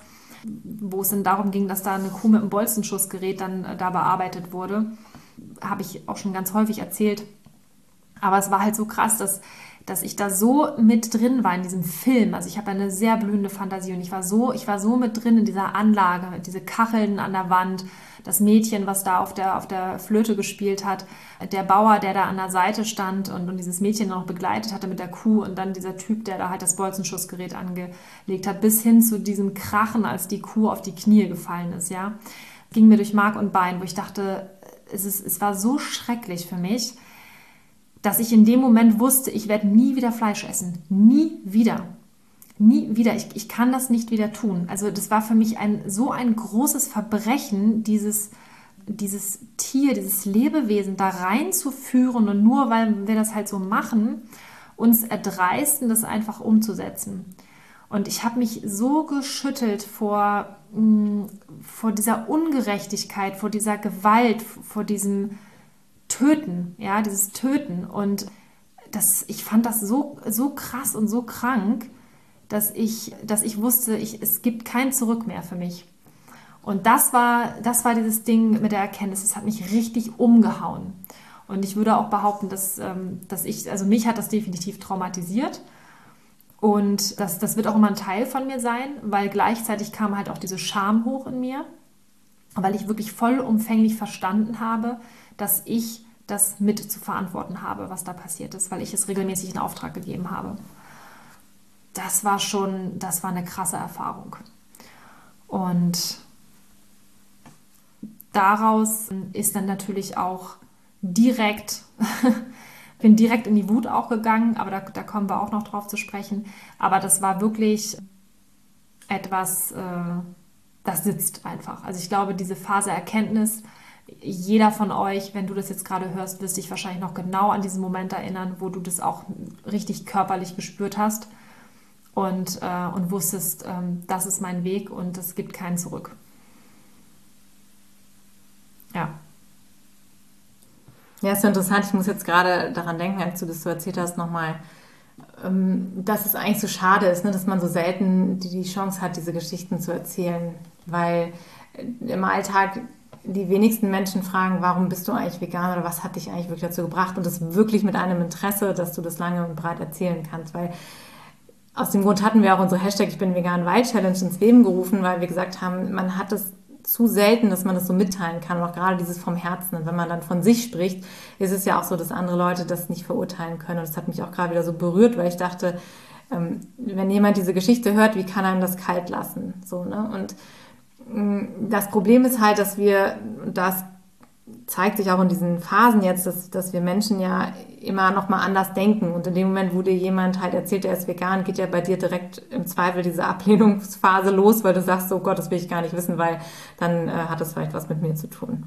Speaker 2: wo es dann darum ging, dass da eine Kuh mit einem Bolzenschussgerät dann äh, da bearbeitet wurde. Habe ich auch schon ganz häufig erzählt. Aber es war halt so krass, dass dass ich da so mit drin war in diesem Film. Also ich habe eine sehr blühende Fantasie und ich war so, ich war so mit drin in dieser Anlage, diese Kacheln an der Wand, das Mädchen, was da auf der, auf der Flöte gespielt hat, der Bauer, der da an der Seite stand und, und dieses Mädchen noch begleitet hatte mit der Kuh und dann dieser Typ, der da halt das Bolzenschussgerät angelegt hat, bis hin zu diesem Krachen, als die Kuh auf die Knie gefallen ist, ja. Ging mir durch Mark und Bein, wo ich dachte, es, ist, es war so schrecklich für mich dass ich in dem Moment wusste, ich werde nie wieder Fleisch essen. Nie wieder. Nie wieder. Ich, ich kann das nicht wieder tun. Also das war für mich ein so ein großes Verbrechen, dieses, dieses Tier, dieses Lebewesen da reinzuführen und nur weil wir das halt so machen, uns erdreisten, das einfach umzusetzen. Und ich habe mich so geschüttelt vor, mh, mm, vor dieser Ungerechtigkeit, vor dieser Gewalt, vor diesem Töten, ja, dieses Töten. Und das, ich fand das so, so krass und so krank, dass ich, dass ich wusste, ich, es gibt kein Zurück mehr für mich. Und das war, das war dieses Ding mit der Erkenntnis. Es hat mich richtig umgehauen. Und ich würde auch behaupten, dass, ähm, dass ich, also mich hat das definitiv traumatisiert. Und das, das wird auch immer ein Teil von mir sein, weil gleichzeitig kam halt auch diese Scham hoch in mir, weil ich wirklich vollumfänglich verstanden habe, dass ich das mit zu verantworten habe, was da passiert ist, weil ich es regelmäßig in Auftrag gegeben habe. Das war schon, das war eine krasse Erfahrung. Und daraus ist dann natürlich auch direkt, bin direkt in die Wut auch gegangen, aber da, da, kommen wir auch noch drauf zu sprechen. Aber das war wirklich etwas, äh, das sitzt einfach. Also ich glaube, diese Phase Erkenntnis, jeder von euch, wenn du das jetzt gerade hörst, wirst dich wahrscheinlich noch genau an diesen Moment erinnern, wo du das auch richtig körperlich gespürt hast und, äh, und wusstest, ähm, das ist mein Weg und es gibt keinen zurück. Ja.
Speaker 1: Ja, ist so interessant. Ich muss jetzt gerade daran denken, als du das so erzählt hast, nochmal, ähm, dass es eigentlich so schade ist, ne, dass man so selten die, die Chance hat, diese Geschichten zu erzählen. Weil im Alltag die wenigsten Menschen fragen, warum bist du eigentlich vegan oder was hat dich eigentlich wirklich dazu gebracht und das wirklich mit einem Interesse, dass du das lange und breit erzählen kannst, weil aus dem Grund hatten wir auch unsere Hashtag Ich bin vegan Wild Challenge ins Leben gerufen, weil wir gesagt haben, man hat es zu selten, dass man das so mitteilen kann, und auch gerade dieses vom Herzen. Und wenn man dann von sich spricht, ist es ja auch so, dass andere Leute das nicht verurteilen können. Und das hat mich auch gerade wieder so berührt, weil ich dachte, ähm, wenn jemand diese Geschichte hört, wie kann einem das kalt lassen? So, ne? Und das Problem ist halt, dass wir, das zeigt sich auch in diesen Phasen jetzt, dass, dass wir Menschen ja immer noch mal anders denken. Und in dem Moment, wo dir jemand halt erzählt, er ist vegan, geht ja bei dir direkt im Zweifel diese Ablehnungsphase los, weil du sagst, oh Gott, das will ich gar nicht wissen, weil dann äh, hat das vielleicht was mit mir zu tun.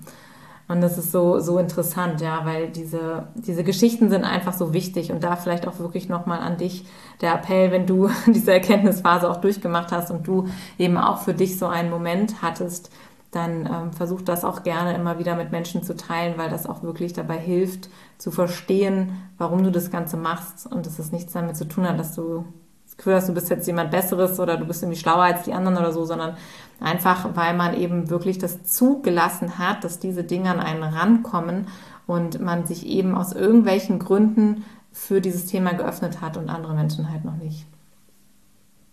Speaker 1: Und das ist so, so interessant, ja, weil diese, diese Geschichten sind einfach so wichtig. Und da vielleicht auch wirklich nochmal an dich der Appell, wenn du diese Erkenntnisphase auch durchgemacht hast und du eben auch für dich so einen Moment hattest, dann ähm, versuch das auch gerne immer wieder mit Menschen zu teilen, weil das auch wirklich dabei hilft, zu verstehen, warum du das Ganze machst. Und dass es nichts damit zu tun hat, dass du Gefühl hast, du bist jetzt jemand Besseres oder du bist irgendwie schlauer als die anderen oder so, sondern einfach, weil man eben wirklich das zugelassen hat, dass diese Dinge an einen rankommen und man sich eben aus irgendwelchen Gründen für dieses Thema geöffnet hat und andere Menschen halt noch nicht.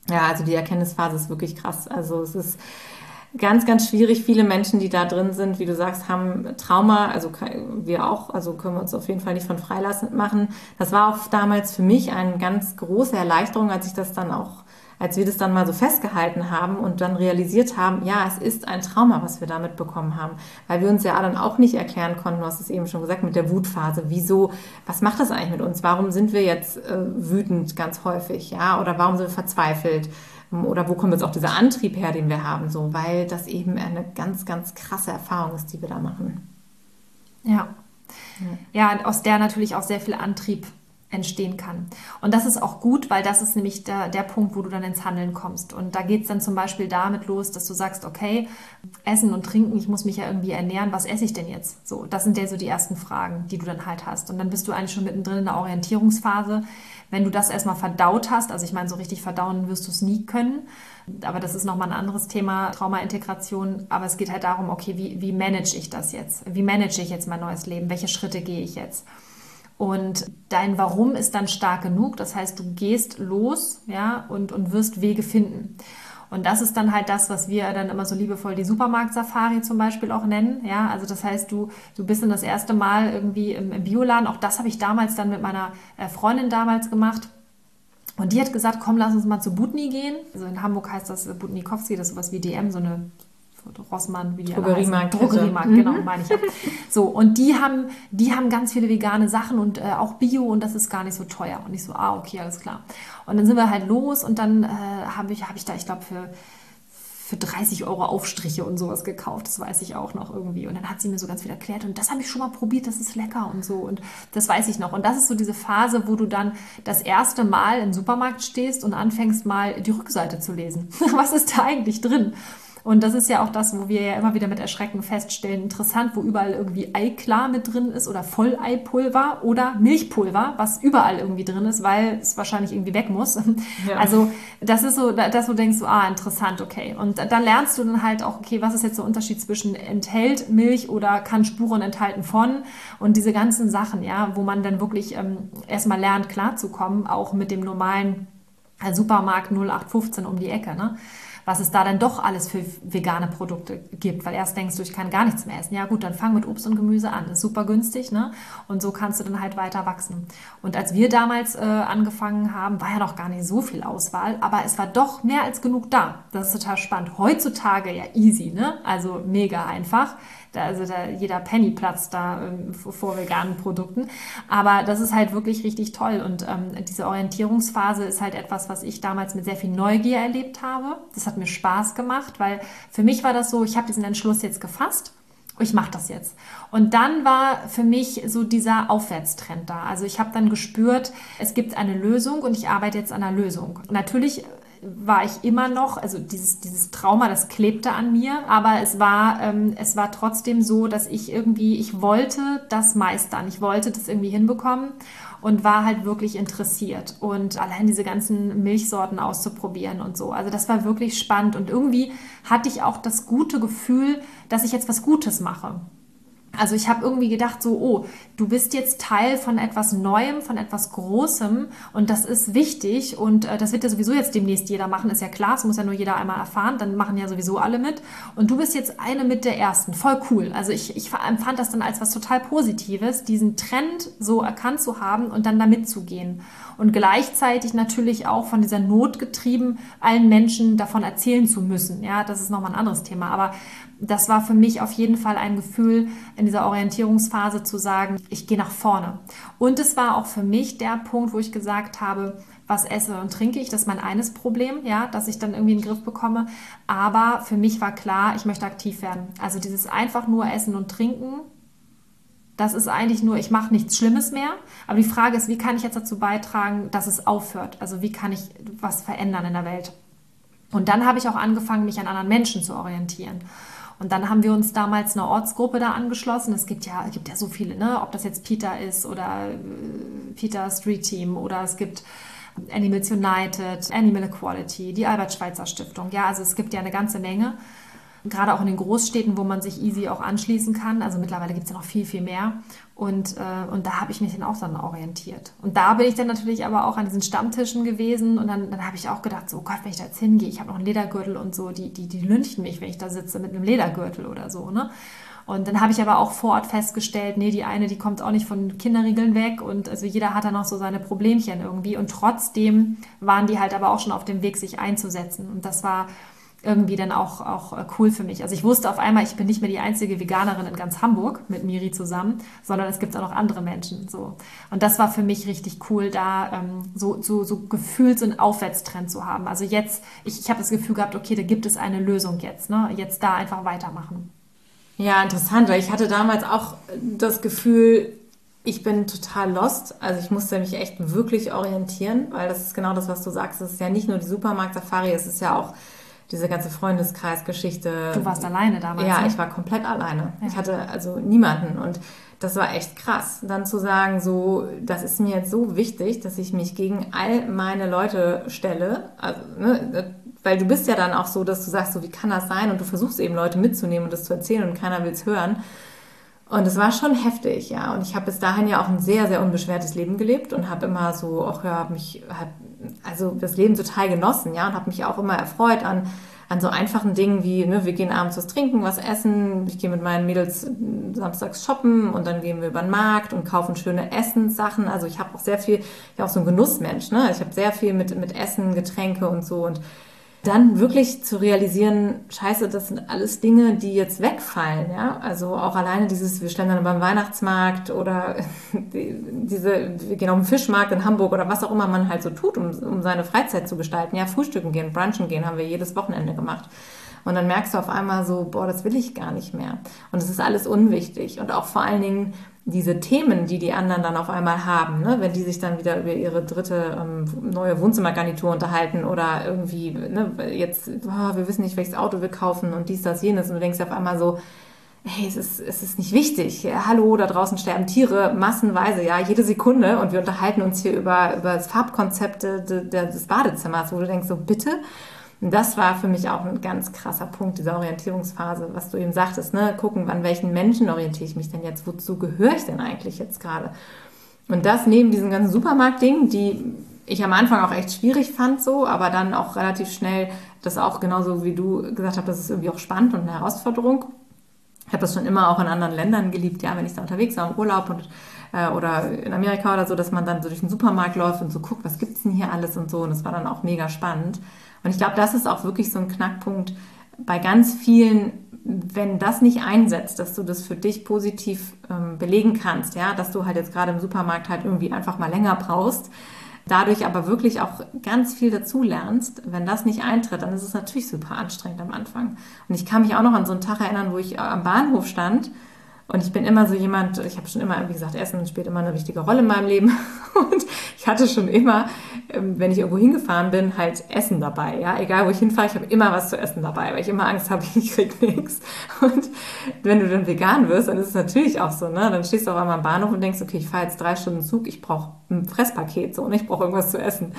Speaker 1: Ja, also die Erkenntnisphase ist wirklich krass. Also es ist ganz, ganz schwierig. Viele Menschen, die da drin sind, wie du sagst, haben Trauma, also wir auch, also können wir uns auf jeden Fall nicht von freilassen machen. Das war auch damals für mich eine ganz große Erleichterung, als ich das dann auch, als wir das dann mal so festgehalten haben und dann realisiert haben, ja, es ist ein Trauma, was wir damit bekommen haben, weil wir uns ja dann auch nicht erklären konnten, du hast es eben schon gesagt, mit der Wutphase. Wieso, was macht das eigentlich mit uns? Warum sind wir jetzt äh, wütend ganz häufig, ja, oder warum sind wir verzweifelt? Oder wo kommt jetzt auch dieser Antrieb her, den wir haben, so, weil das eben eine ganz, ganz krasse Erfahrung ist, die wir da machen.
Speaker 2: Ja. Ja, aus der natürlich auch sehr viel Antrieb entstehen kann. Und das ist auch gut, weil das ist nämlich der, der Punkt, wo du dann ins Handeln kommst. Und da geht es dann zum Beispiel damit los, dass du sagst, okay, Essen und Trinken, ich muss mich ja irgendwie ernähren, was esse ich denn jetzt? So, das sind ja so die ersten Fragen, die du dann halt hast. Und dann bist du eigentlich schon mittendrin in der Orientierungsphase. Wenn du das erstmal verdaut hast, also ich meine, so richtig verdauen wirst du es nie können, aber das ist nochmal ein anderes Thema, Trauma-Integration. Aber es geht halt darum, okay, wie, wie manage ich das jetzt? Wie manage ich jetzt mein neues Leben? Welche Schritte gehe ich jetzt? Und dein Warum ist dann stark genug. Das heißt, du gehst los, ja, und, und wirst Wege finden. Und das ist dann halt das, was wir dann immer so liebevoll die Supermarkt-Safari zum Beispiel auch nennen. Ja, also das heißt, du, du bist dann das erste Mal irgendwie im, im Bioladen. Auch das habe ich damals dann mit meiner äh, Freundin damals gemacht. Und die hat gesagt, komm, lass uns mal zu Butni gehen. Also in Hamburg heißt das Butnikowski, das ist sowas wie DM, so eine Rossmann, wie die
Speaker 1: Drogeriemarkt.
Speaker 2: Drogeriemarkt, genau, meine ich. So, und die haben, die haben ganz viele vegane Sachen und äh, auch Bio und das ist gar nicht so teuer. Und ich so, ah, okay, alles klar. Und dann sind wir halt los und dann äh, habe ich, hab ich da, ich glaube, für für 30 Euro Aufstriche und sowas gekauft. Das weiß ich auch noch irgendwie. Und dann hat sie mir so ganz viel erklärt. Und das habe ich schon mal probiert, das ist lecker und so. Und das weiß ich noch. Und das ist so diese Phase, wo du dann das erste Mal im Supermarkt stehst und anfängst mal die Rückseite zu lesen. Was ist da eigentlich drin? Und das ist ja auch das, wo wir ja immer wieder mit Erschrecken feststellen, interessant, wo überall irgendwie Eiklar mit drin ist oder Volleipulver oder Milchpulver, was überall irgendwie drin ist, weil es wahrscheinlich irgendwie weg muss. Ja. Also das ist so, dass du denkst, so, ah, interessant, okay. Und dann lernst du dann halt auch, okay, was ist jetzt der Unterschied zwischen enthält Milch oder kann Spuren enthalten von und diese ganzen Sachen, ja, wo man dann wirklich ähm, erstmal lernt, klarzukommen, auch mit dem normalen äh, Supermarkt 0815 um die Ecke, ne? Was es da dann doch alles für vegane Produkte gibt. Weil erst denkst du, ich kann gar nichts mehr essen. Ja gut, dann fang mit Obst und Gemüse an. ist super günstig, ne? Und so kannst du dann halt weiter wachsen. Und als wir damals äh, angefangen haben, war ja noch gar nicht so viel Auswahl, aber es war doch mehr als genug da. Das ist total spannend. Heutzutage ja easy, ne? Also mega einfach. Da, also da, jeder Penny platzt da ähm, vor veganen Produkten. Aber das ist halt wirklich richtig toll. Und ähm, diese Orientierungsphase ist halt etwas, was ich damals mit sehr viel Neugier erlebt habe. Das hat mir Spaß gemacht, weil für mich war das so, ich habe diesen Entschluss jetzt gefasst ich mache das jetzt. Und dann war für mich so dieser Aufwärtstrend da. Also ich habe dann gespürt, es gibt eine Lösung und ich arbeite jetzt an einer Lösung. Natürlich war ich immer noch, also dieses, dieses Trauma, das klebte an mir, aber es war, ähm, es war trotzdem so, dass ich irgendwie, ich wollte das meistern, ich wollte das irgendwie hinbekommen und war halt wirklich interessiert und allein diese ganzen Milchsorten auszuprobieren und so. Also das war wirklich spannend und irgendwie hatte ich auch das gute Gefühl, dass ich jetzt was Gutes mache. Also ich habe irgendwie gedacht, so, oh, du bist jetzt Teil von etwas Neuem, von etwas Großem und das ist wichtig und äh, das wird ja sowieso jetzt demnächst jeder machen, ist ja klar, es muss ja nur jeder einmal erfahren, dann machen ja sowieso alle mit und du bist jetzt eine mit der Ersten, voll cool. Also ich, ich empfand das dann als was total Positives, diesen Trend so erkannt zu haben und dann da mitzugehen und gleichzeitig natürlich auch von dieser Not getrieben, allen Menschen davon erzählen zu müssen. Ja, das ist nochmal ein anderes Thema, aber das war für mich auf jeden Fall ein Gefühl in dieser Orientierungsphase zu sagen, ich gehe nach vorne. Und es war auch für mich der Punkt, wo ich gesagt habe, was esse und trinke ich, das ist mein eines Problem, ja, dass ich dann irgendwie in den Griff bekomme. Aber für mich war klar, ich möchte aktiv werden. Also dieses einfach nur Essen und Trinken, das ist eigentlich nur, ich mache nichts Schlimmes mehr. Aber die Frage ist, wie kann ich jetzt dazu beitragen, dass es aufhört? Also wie kann ich was verändern in der Welt? Und dann habe ich auch angefangen, mich an anderen Menschen zu orientieren. Und dann haben wir uns damals eine Ortsgruppe da angeschlossen. Es gibt ja, es gibt ja so viele, ne? ob das jetzt Peter ist oder äh, Peter Street Team oder es gibt Animals United, Animal Equality, die Albert Schweitzer Stiftung. Ja, also es gibt ja eine ganze Menge gerade auch in den Großstädten, wo man sich easy auch anschließen kann. Also mittlerweile gibt es ja noch viel, viel mehr. Und, äh, und da habe ich mich dann auch dann orientiert. Und da bin ich dann natürlich aber auch an diesen Stammtischen gewesen und dann, dann habe ich auch gedacht, so oh Gott, wenn ich da jetzt hingehe, ich habe noch einen Ledergürtel und so, die, die, die lünchten mich, wenn ich da sitze mit einem Ledergürtel oder so, ne? Und dann habe ich aber auch vor Ort festgestellt, nee, die eine, die kommt auch nicht von Kinderriegeln weg und also jeder hat da noch so seine Problemchen irgendwie und trotzdem waren die halt aber auch schon auf dem Weg, sich einzusetzen. Und das war, irgendwie dann auch, auch äh, cool für mich. Also ich wusste auf einmal, ich bin nicht mehr die einzige Veganerin in ganz Hamburg mit Miri zusammen, sondern es gibt auch noch andere Menschen. So. Und das war für mich richtig cool, da ähm, so, so, so gefühlt so einen Aufwärtstrend zu haben. Also jetzt, ich, ich habe das Gefühl gehabt, okay, da gibt es eine Lösung jetzt. Ne? Jetzt da einfach weitermachen.
Speaker 1: Ja, interessant, weil ich hatte damals auch das Gefühl, ich bin total lost. Also ich musste mich echt wirklich orientieren, weil das ist genau das, was du sagst. Es ist ja nicht nur die Supermarkt-Safari, es ist ja auch diese ganze Freundeskreisgeschichte.
Speaker 2: Du warst alleine damals?
Speaker 1: Ja, ne? ich war komplett alleine. Ja. Ich hatte also niemanden und das war echt krass. Dann zu sagen, so, das ist mir jetzt so wichtig, dass ich mich gegen all meine Leute stelle. Also, ne, weil du bist ja dann auch so, dass du sagst, so, wie kann das sein? Und du versuchst eben Leute mitzunehmen und das zu erzählen und keiner will es hören. Und es war schon heftig, ja. Und ich habe bis dahin ja auch ein sehr, sehr unbeschwertes Leben gelebt und habe immer so, auch ja, mich, hab, also das Leben total genossen, ja, und habe mich auch immer erfreut an, an so einfachen Dingen wie, ne, wir gehen abends was trinken, was essen, ich gehe mit meinen Mädels samstags shoppen und dann gehen wir über den Markt und kaufen schöne Essenssachen. Also ich habe auch sehr viel, ich bin auch so ein Genussmensch, ne? Ich habe sehr viel mit, mit Essen, Getränke und so und dann wirklich zu realisieren, scheiße, das sind alles Dinge, die jetzt wegfallen, ja. Also auch alleine dieses, wir stellen dann beim Weihnachtsmarkt oder diese, wir gehen auf den Fischmarkt in Hamburg oder was auch immer man halt so tut, um, um seine Freizeit zu gestalten. Ja, frühstücken gehen, brunchen gehen, haben wir jedes Wochenende gemacht. Und dann merkst du auf einmal so, boah, das will ich gar nicht mehr. Und es ist alles unwichtig. Und auch vor allen Dingen diese Themen, die die anderen dann auf einmal haben, ne? wenn die sich dann wieder über ihre dritte ähm, neue Wohnzimmergarnitur unterhalten oder irgendwie, ne, jetzt, oh, wir wissen nicht, welches Auto wir kaufen und dies, das, jenes. Und du denkst auf einmal so, hey, es ist, es ist nicht wichtig. Hallo, da draußen sterben Tiere massenweise, ja, jede Sekunde. Und wir unterhalten uns hier über, über das Farbkonzept des Badezimmers, wo du denkst, so bitte. Und das war für mich auch ein ganz krasser Punkt dieser Orientierungsphase, was du eben sagtest, ne? gucken, an welchen Menschen orientiere ich mich denn jetzt, wozu gehöre ich denn eigentlich jetzt gerade? Und das neben diesen ganzen Supermarktdingen, die ich am Anfang auch echt schwierig fand so, aber dann auch relativ schnell das auch genauso wie du gesagt hast, das ist irgendwie auch spannend und eine Herausforderung. Ich habe das schon immer auch in anderen Ländern geliebt, ja, wenn ich da unterwegs war im Urlaub und äh, oder in Amerika oder so, dass man dann so durch den Supermarkt läuft und so guckt, was gibt's denn hier alles und so. Und das war dann auch mega spannend. Und ich glaube, das ist auch wirklich so ein Knackpunkt bei ganz vielen, wenn das nicht einsetzt, dass du das für dich positiv ähm, belegen kannst, ja, dass du halt jetzt gerade im Supermarkt halt irgendwie einfach mal länger brauchst, dadurch aber wirklich auch ganz viel dazu lernst. Wenn das nicht eintritt, dann ist es natürlich super anstrengend am Anfang. Und ich kann mich auch noch an so einen Tag erinnern, wo ich am Bahnhof stand und ich bin immer so jemand, ich habe schon immer, wie gesagt, Essen spielt immer eine wichtige Rolle in meinem Leben. Und ich hatte schon immer, ähm, wenn ich irgendwo hingefahren bin, halt Essen dabei. Ja, egal wo ich hinfahre, ich habe immer was zu essen dabei, weil ich immer Angst habe, ich krieg nichts. Und wenn du dann vegan wirst, dann ist es natürlich auch so, ne? Dann stehst du auf einmal am Bahnhof und denkst, okay, ich fahre jetzt drei Stunden Zug, ich brauche ein Fresspaket so und ich brauche irgendwas zu essen.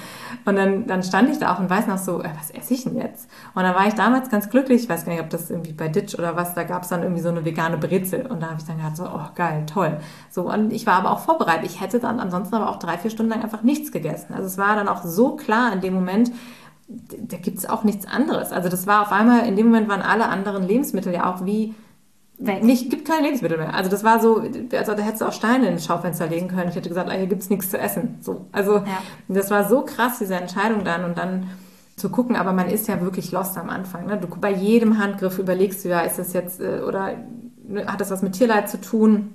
Speaker 1: Und dann, dann stand ich da auch und weiß noch so, äh, was esse ich denn jetzt? Und dann war ich damals ganz glücklich, ich weiß gar nicht, ob das irgendwie bei Ditch oder was, da gab es dann irgendwie so eine vegane Brezel. Und da habe ich dann gedacht, so, oh geil, toll. So, und ich war aber auch vorbereitet. Ich hätte dann ansonsten aber auch drei, vier Stunden lang einfach nichts gegessen. Also es war dann auch so klar in dem Moment, da gibt es auch nichts anderes. Also das war auf einmal, in dem Moment waren alle anderen Lebensmittel ja auch wie weg. Nicht, gibt keine Lebensmittel mehr. Also das war so, also da hättest du auch Steine ins Schaufenster legen können. Ich hätte gesagt, ah, hier gibt's nichts zu essen. So, also ja. das war so krass, diese Entscheidung dann. Und dann zu gucken, aber man ist ja wirklich lost am Anfang. Ne? Du, bei jedem Handgriff überlegst du ja, ist das jetzt äh, oder hat das was mit Tierleid zu tun?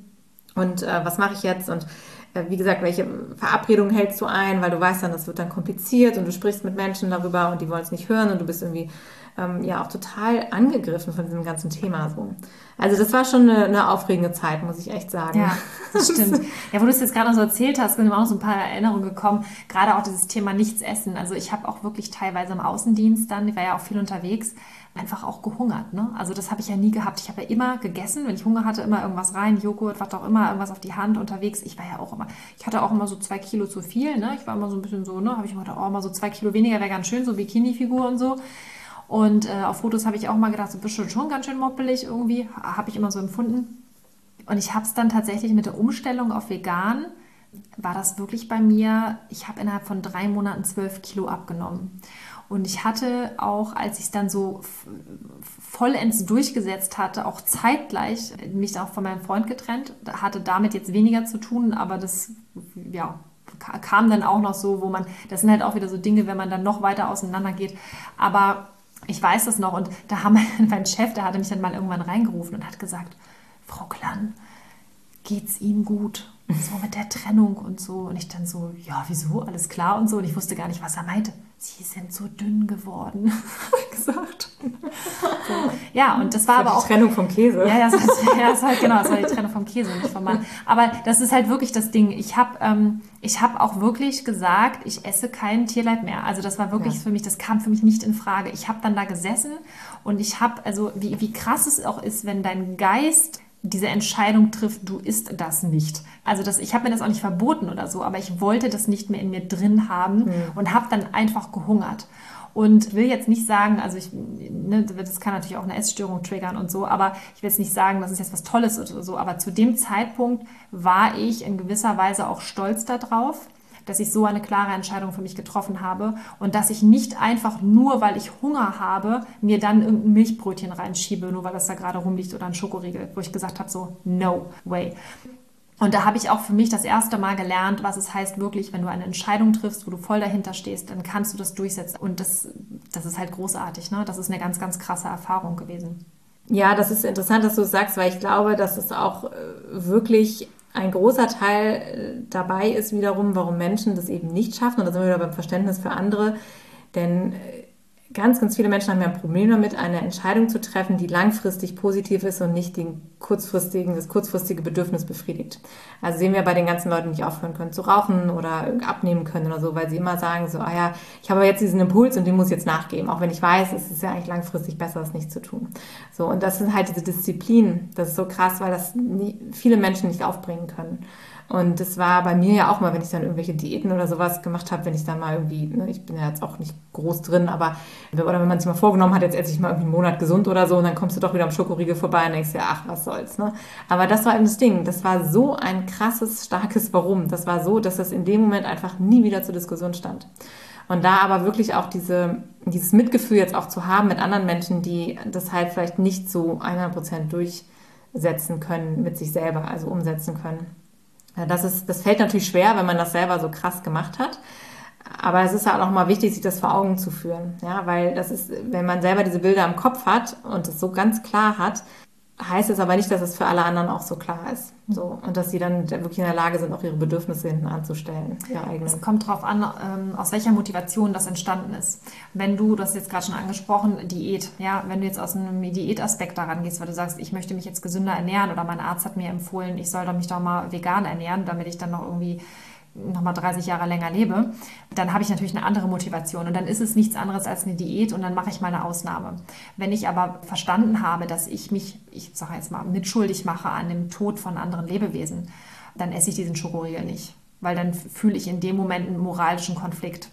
Speaker 1: Und äh, was mache ich jetzt? Und äh, wie gesagt, welche Verabredungen hältst du ein, weil du weißt dann, das wird dann kompliziert und du sprichst mit Menschen darüber und die wollen es nicht hören und du bist irgendwie ähm, ja auch total angegriffen von diesem ganzen Thema. So. Also das war schon eine, eine, aufregende Zeit, muss ich echt sagen.
Speaker 2: Ja, das stimmt. Ja, wo du es jetzt gerade so erzählt hast, sind mir auch noch so ein paar Erinnerungen gekommen. Gerade auch dieses Thema Nichts essen. Also ich habe auch wirklich teilweise im Außendienst dann, ich war ja auch viel unterwegs, einfach auch gehungert. Ne? Also das habe ich ja nie gehabt. Ich habe ja immer gegessen, wenn ich Hunger hatte, immer irgendwas rein, Joghurt, was auch immer, irgendwas auf die Hand unterwegs. Ich war ja auch immer, ich hatte auch immer so zwei Kilo zu viel. Ne? Ich war immer so ein bisschen so, ne, habe ich immer gedacht, oh, mal so zwei Kilo weniger wäre ganz schön, so Bikini-Figur und so. Und äh, auf Fotos habe ich auch mal gedacht, du bist schon, schon ganz schön moppelig irgendwie, habe ich immer so empfunden. Und ich habe es dann tatsächlich mit der Umstellung auf vegan, war das wirklich bei mir, ich habe innerhalb von drei Monaten zwölf Kilo abgenommen. Und ich hatte auch, als ich es dann so vollends durchgesetzt hatte, auch zeitgleich mich auch von meinem Freund getrennt. Hatte damit jetzt weniger zu tun, aber das ja, kam dann auch noch so, wo man, das sind halt auch wieder so Dinge, wenn man dann noch weiter auseinander geht. Aber ich weiß das noch und da haben mein Chef, der hatte mich dann mal irgendwann reingerufen und hat gesagt, Frau Klann, geht's Ihnen gut? So mit der Trennung und so. Und ich dann so, ja, wieso? Alles klar und so. Und ich wusste gar nicht, was er meinte. Sie sind so dünn geworden, habe ich gesagt. So. Ja, und das war das aber auch.
Speaker 1: Die Trennung vom Käse.
Speaker 2: Ja, das, war, ja, das war, genau, das war die Trennung vom Käse, nicht vom Mann. Aber das ist halt wirklich das Ding. Ich habe ähm, hab auch wirklich gesagt, ich esse kein Tierleid mehr. Also das war wirklich ja. für mich, das kam für mich nicht in Frage. Ich habe dann da gesessen und ich habe, also wie, wie krass es auch ist, wenn dein Geist diese Entscheidung trifft, du isst das nicht. Also das, ich habe mir das auch nicht verboten oder so, aber ich wollte das nicht mehr in mir drin haben mhm. und habe dann einfach gehungert. Und will jetzt nicht sagen, also ich, ne, das kann natürlich auch eine Essstörung triggern und so, aber ich will jetzt nicht sagen, das ist jetzt was Tolles oder so, aber zu dem Zeitpunkt war ich in gewisser Weise auch stolz darauf, dass ich so eine klare Entscheidung für mich getroffen habe und dass ich nicht einfach nur, weil ich Hunger habe, mir dann irgendein Milchbrötchen reinschiebe, nur weil das da gerade rumliegt oder ein Schokoriegel, wo ich gesagt habe, so, no way. Und da habe ich auch für mich das erste Mal gelernt, was es heißt wirklich, wenn du eine Entscheidung triffst, wo du voll dahinter stehst, dann kannst du das durchsetzen. Und das, das ist halt großartig. Ne? Das ist eine ganz, ganz krasse Erfahrung gewesen.
Speaker 1: Ja, das ist interessant, dass du sagst, weil ich glaube, dass es auch äh, wirklich ein großer Teil äh, dabei ist wiederum, warum Menschen das eben nicht schaffen. Und da sind wir wieder beim Verständnis für andere. Denn äh, ganz, ganz viele Menschen haben ja ein Problem damit, eine Entscheidung zu treffen, die langfristig positiv ist und nicht den kurzfristigen, das kurzfristige Bedürfnis befriedigt. Also sehen wir bei den ganzen Leuten, die nicht aufhören können zu rauchen oder abnehmen können oder so, weil sie immer sagen so, ah ja, ich habe jetzt diesen Impuls und den muss ich jetzt nachgeben, auch wenn ich weiß, es ist ja eigentlich langfristig besser, es nicht zu tun. So, und das sind halt diese Disziplin, das ist so krass, weil das nie, viele Menschen nicht aufbringen können. Und das war bei mir ja auch mal, wenn ich dann irgendwelche Diäten oder sowas gemacht habe, wenn ich dann mal irgendwie, ne, ich bin ja jetzt auch nicht groß drin, aber oder wenn man sich mal vorgenommen hat, jetzt esse ich mal irgendwie einen Monat gesund oder so und dann kommst du doch wieder am Schokoriegel vorbei und denkst ja, ach, was soll's, ne? Aber das war eben das Ding. Das war so ein krasses, starkes Warum. Das war so, dass das in dem Moment einfach nie wieder zur Diskussion stand. Und da aber wirklich auch diese, dieses Mitgefühl jetzt auch zu haben mit anderen Menschen, die das halt vielleicht nicht so 100% durchsetzen können mit sich selber, also umsetzen können. Das, ist, das fällt natürlich schwer, wenn man das selber so krass gemacht hat. Aber es ist ja auch mal wichtig, sich das vor Augen zu führen. Ja, weil das ist, wenn man selber diese Bilder im Kopf hat und es so ganz klar hat, heißt es aber nicht, dass es für alle anderen auch so klar ist. So, und dass sie dann wirklich in der Lage sind, auch ihre Bedürfnisse hinten anzustellen.
Speaker 2: Es kommt darauf an, ähm, aus welcher Motivation das entstanden ist. Wenn du, du hast jetzt gerade schon angesprochen, Diät, ja, wenn du jetzt aus einem Diätaspekt daran gehst, weil du sagst, ich möchte mich jetzt gesünder ernähren oder mein Arzt hat mir empfohlen, ich soll mich doch mal vegan ernähren, damit ich dann noch irgendwie nochmal 30 Jahre länger lebe, dann habe ich natürlich eine andere Motivation und dann ist es nichts anderes als eine Diät und dann mache ich mal eine Ausnahme. Wenn ich aber verstanden habe, dass ich mich, ich sage jetzt mal, mitschuldig mache an dem Tod von anderen Lebewesen, dann esse ich diesen Schokoriegel nicht, weil dann fühle ich in dem Moment einen moralischen Konflikt.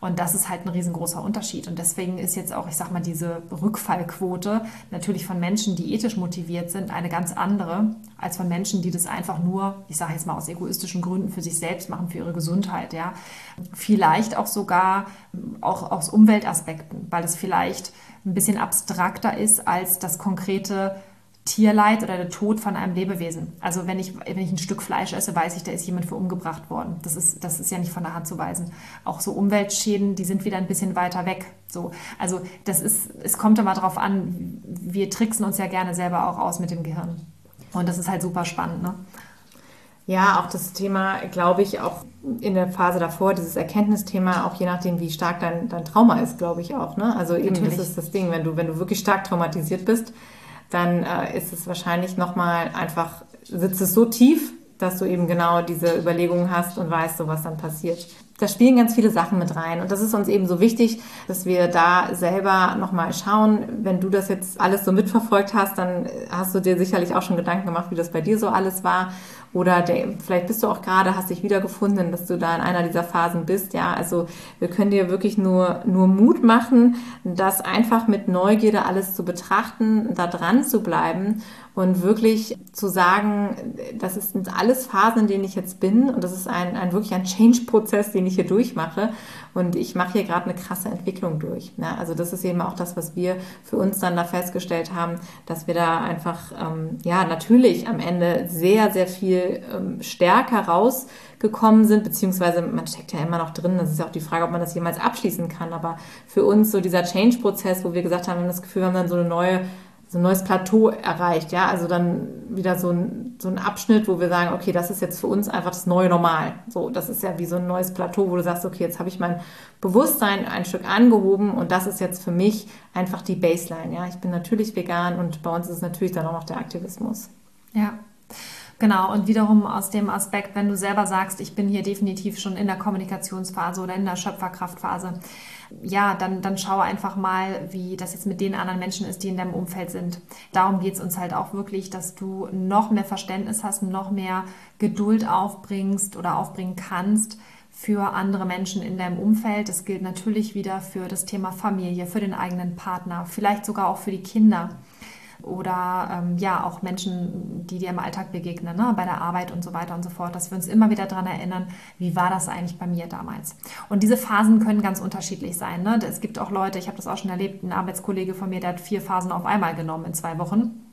Speaker 2: Und das ist halt ein riesengroßer Unterschied. Und deswegen ist jetzt auch, ich sag mal, diese Rückfallquote natürlich von Menschen, die ethisch motiviert sind, eine ganz andere als von Menschen, die das einfach nur, ich sage jetzt mal aus egoistischen Gründen für sich selbst machen, für ihre Gesundheit. Ja, vielleicht auch sogar auch aus Umweltaspekten, weil es vielleicht ein bisschen abstrakter ist als das konkrete Tierleid oder der Tod von einem Lebewesen. Also wenn ich, wenn ich ein Stück Fleisch esse, weiß ich, da ist jemand für umgebracht worden. Das ist, das ist ja nicht von der Hand zu weisen. Auch so Umweltschäden, die sind wieder ein bisschen weiter weg. So, also das ist, es kommt immer darauf an, wir tricksen uns ja gerne selber auch aus mit dem Gehirn. Und das ist halt super spannend, ne?
Speaker 1: Ja, auch das Thema, glaube ich, auch in der Phase davor, dieses Erkenntnisthema, auch je nachdem, wie stark dein, dein Trauma ist, glaube ich auch. Ne? Also eben, Natürlich. das ist das Ding, wenn du, wenn du wirklich stark traumatisiert bist, dann äh, ist es wahrscheinlich nochmal einfach, sitzt es so tief, dass du eben genau diese Überlegungen hast und weißt, so was dann passiert. Da spielen ganz viele Sachen mit rein. Und das ist uns eben so wichtig, dass wir da selber nochmal schauen. Wenn du das jetzt alles so mitverfolgt hast, dann hast du dir sicherlich auch schon Gedanken gemacht, wie das bei dir so alles war. Oder der, vielleicht bist du auch gerade, hast dich wiedergefunden, dass du da in einer dieser Phasen bist. Ja, also wir können dir wirklich nur, nur Mut machen, das einfach mit Neugierde alles zu betrachten, da dran zu bleiben und wirklich zu sagen, das sind alles Phasen, in denen ich jetzt bin und das ist ein, ein wirklich ein Change-Prozess, den ich hier durchmache und ich mache hier gerade eine krasse Entwicklung durch. Ja, also das ist eben auch das, was wir für uns dann da festgestellt haben, dass wir da einfach, ähm, ja, natürlich am Ende sehr, sehr viel ähm, stärker rausgekommen sind, beziehungsweise man steckt ja immer noch drin. Das ist ja auch die Frage, ob man das jemals abschließen kann. Aber für uns so dieser Change-Prozess, wo wir gesagt haben, wir haben das Gefühl, wir haben dann so eine neue so ein neues Plateau erreicht, ja, also dann wieder so ein, so ein Abschnitt, wo wir sagen, okay, das ist jetzt für uns einfach das neue Normal. So, das ist ja wie so ein neues Plateau, wo du sagst, okay, jetzt habe ich mein Bewusstsein ein Stück angehoben und das ist jetzt für mich einfach die Baseline, ja. Ich bin natürlich vegan und bei uns ist es natürlich dann auch noch der Aktivismus.
Speaker 2: Ja. Genau, und wiederum aus dem Aspekt, wenn du selber sagst, ich bin hier definitiv schon in der Kommunikationsphase oder in der Schöpferkraftphase, ja, dann, dann schau einfach mal, wie das jetzt mit den anderen Menschen ist, die in deinem Umfeld sind. Darum geht es uns halt auch wirklich, dass du noch mehr Verständnis hast, noch mehr Geduld aufbringst oder aufbringen kannst für andere Menschen in deinem Umfeld. Das gilt natürlich wieder für das Thema Familie, für den eigenen Partner, vielleicht sogar auch für die Kinder oder ähm, ja auch Menschen, die dir im Alltag begegnen, ne? bei der Arbeit und so weiter und so fort, dass wir uns immer wieder daran erinnern, wie war das eigentlich bei mir damals. Und diese Phasen können ganz unterschiedlich sein. Ne? Es gibt auch Leute, ich habe das auch schon erlebt, ein Arbeitskollege von mir, der hat vier Phasen auf einmal genommen in zwei Wochen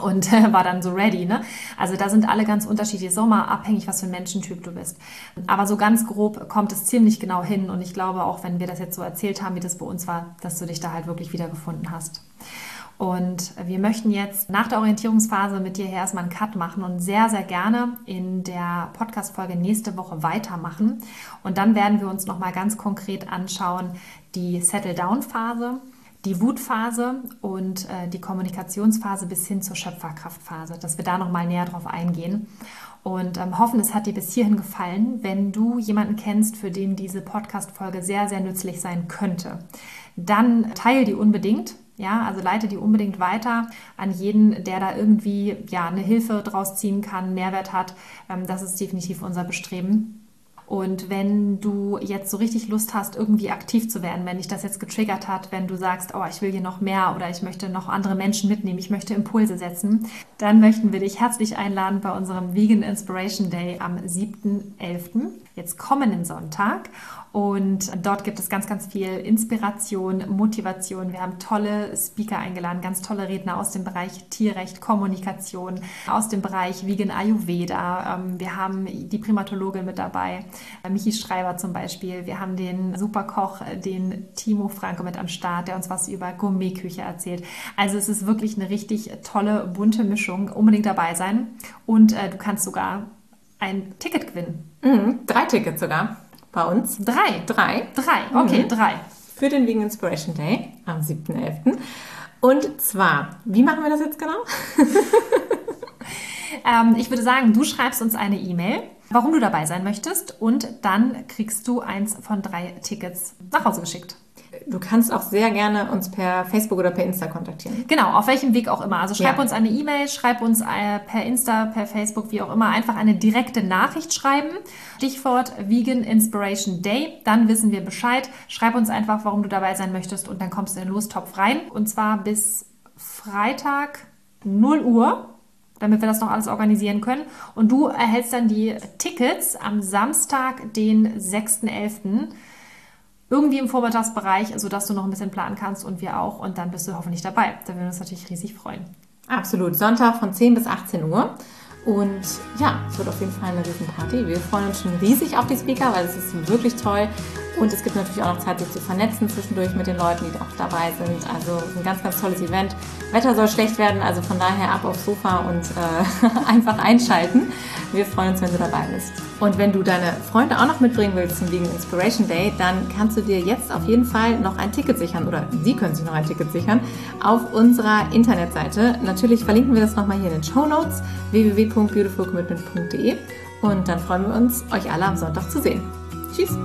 Speaker 2: und war dann so ready. Ne? Also da sind alle ganz unterschiedlich. So mal abhängig, was für ein Menschentyp du bist. Aber so ganz grob kommt es ziemlich genau hin. Und ich glaube auch, wenn wir das jetzt so erzählt haben, wie das bei uns war, dass du dich da halt wirklich wiedergefunden hast. Und wir möchten jetzt nach der Orientierungsphase mit dir erstmal einen Cut machen und sehr, sehr gerne in der Podcast-Folge nächste Woche weitermachen. Und dann werden wir uns nochmal ganz konkret anschauen, die Settle-Down-Phase, die Wutphase und äh, die Kommunikationsphase bis hin zur Schöpferkraftphase, dass wir da nochmal näher drauf eingehen. Und ähm, hoffen, es hat dir bis hierhin gefallen. Wenn du jemanden kennst, für den diese Podcast-Folge sehr, sehr nützlich sein könnte, dann teile die unbedingt ja, also leite die unbedingt weiter an jeden, der da irgendwie ja eine Hilfe draus ziehen kann, Mehrwert hat. Ähm, das ist definitiv unser Bestreben. Und wenn du jetzt so richtig Lust hast, irgendwie aktiv zu werden, wenn dich das jetzt getriggert hat, wenn du sagst, oh, ich will hier noch mehr oder ich möchte noch andere Menschen mitnehmen, ich möchte Impulse setzen, dann möchten wir dich herzlich einladen bei unserem Vegan Inspiration Day am 7.11., jetzt kommenden Sonntag. Und dort gibt es ganz, ganz viel Inspiration, Motivation. Wir haben tolle Speaker eingeladen, ganz tolle Redner aus dem Bereich Tierrecht, Kommunikation, aus dem Bereich Vegan Ayurveda. Ähm, wir haben die Primatologin mit dabei, äh, Michi Schreiber zum Beispiel. Wir haben den Superkoch, äh, den Timo Franke mit am Start, der uns was über Gourmetküche erzählt. Also es ist wirklich eine richtig tolle, bunte Mischung. Unbedingt dabei sein. Und äh, du kannst sogar ein Ticket gewinnen.
Speaker 1: Mhm, drei Tickets sogar bei uns.
Speaker 2: Drei?
Speaker 1: Drei.
Speaker 2: Drei, okay, mhm. drei.
Speaker 1: Für den Vegan Inspiration Day am 7.11. Und zwar, wie machen wir das jetzt genau?
Speaker 2: ähm, ich würde sagen, du schreibst uns eine E-Mail, warum du dabei sein möchtest und dann kriegst du eins von drei Tickets nach Hause geschickt.
Speaker 1: Du kannst auch sehr gerne uns per Facebook oder per Insta kontaktieren.
Speaker 2: Genau, auf welchem Weg auch immer. Also schreib ja. uns eine E-Mail, schreib uns äh, per Insta, per Facebook, wie auch immer, einfach eine direkte Nachricht schreiben. Stichwort Vegan Inspiration Day. Dann wissen wir Bescheid. Schreib uns einfach, warum du dabei sein möchtest und dann kommst du in den Lostopf rein. Und zwar bis Freitag 0 Uhr damit wir das noch alles organisieren können. Und du erhältst dann die Tickets am Samstag, den 6.11 irgendwie im Vormittagsbereich, sodass du noch ein bisschen planen kannst und wir auch. Und dann bist du hoffentlich dabei. Da würden wir uns natürlich riesig freuen.
Speaker 1: Absolut. Sonntag von 10 bis 18 Uhr. Und ja, es wird auf jeden Fall eine Riesenparty. Wir freuen uns schon riesig auf die Speaker, weil es ist wirklich toll. Und es gibt natürlich auch noch Zeit, sich zu vernetzen zwischendurch mit den Leuten, die auch dabei sind. Also ein ganz, ganz tolles Event. Wetter soll schlecht werden, also von daher ab aufs Sofa und äh, einfach einschalten. Wir freuen uns, wenn du dabei bist. Und wenn du deine Freunde auch noch mitbringen willst zum Vegan Inspiration Day, dann kannst du dir jetzt auf jeden Fall noch ein Ticket sichern oder sie können sich noch ein Ticket sichern auf unserer Internetseite. Natürlich verlinken wir das nochmal hier in den Show Notes www.beautifulcommitment.de und dann freuen wir uns, euch alle am Sonntag zu sehen. Tschüss!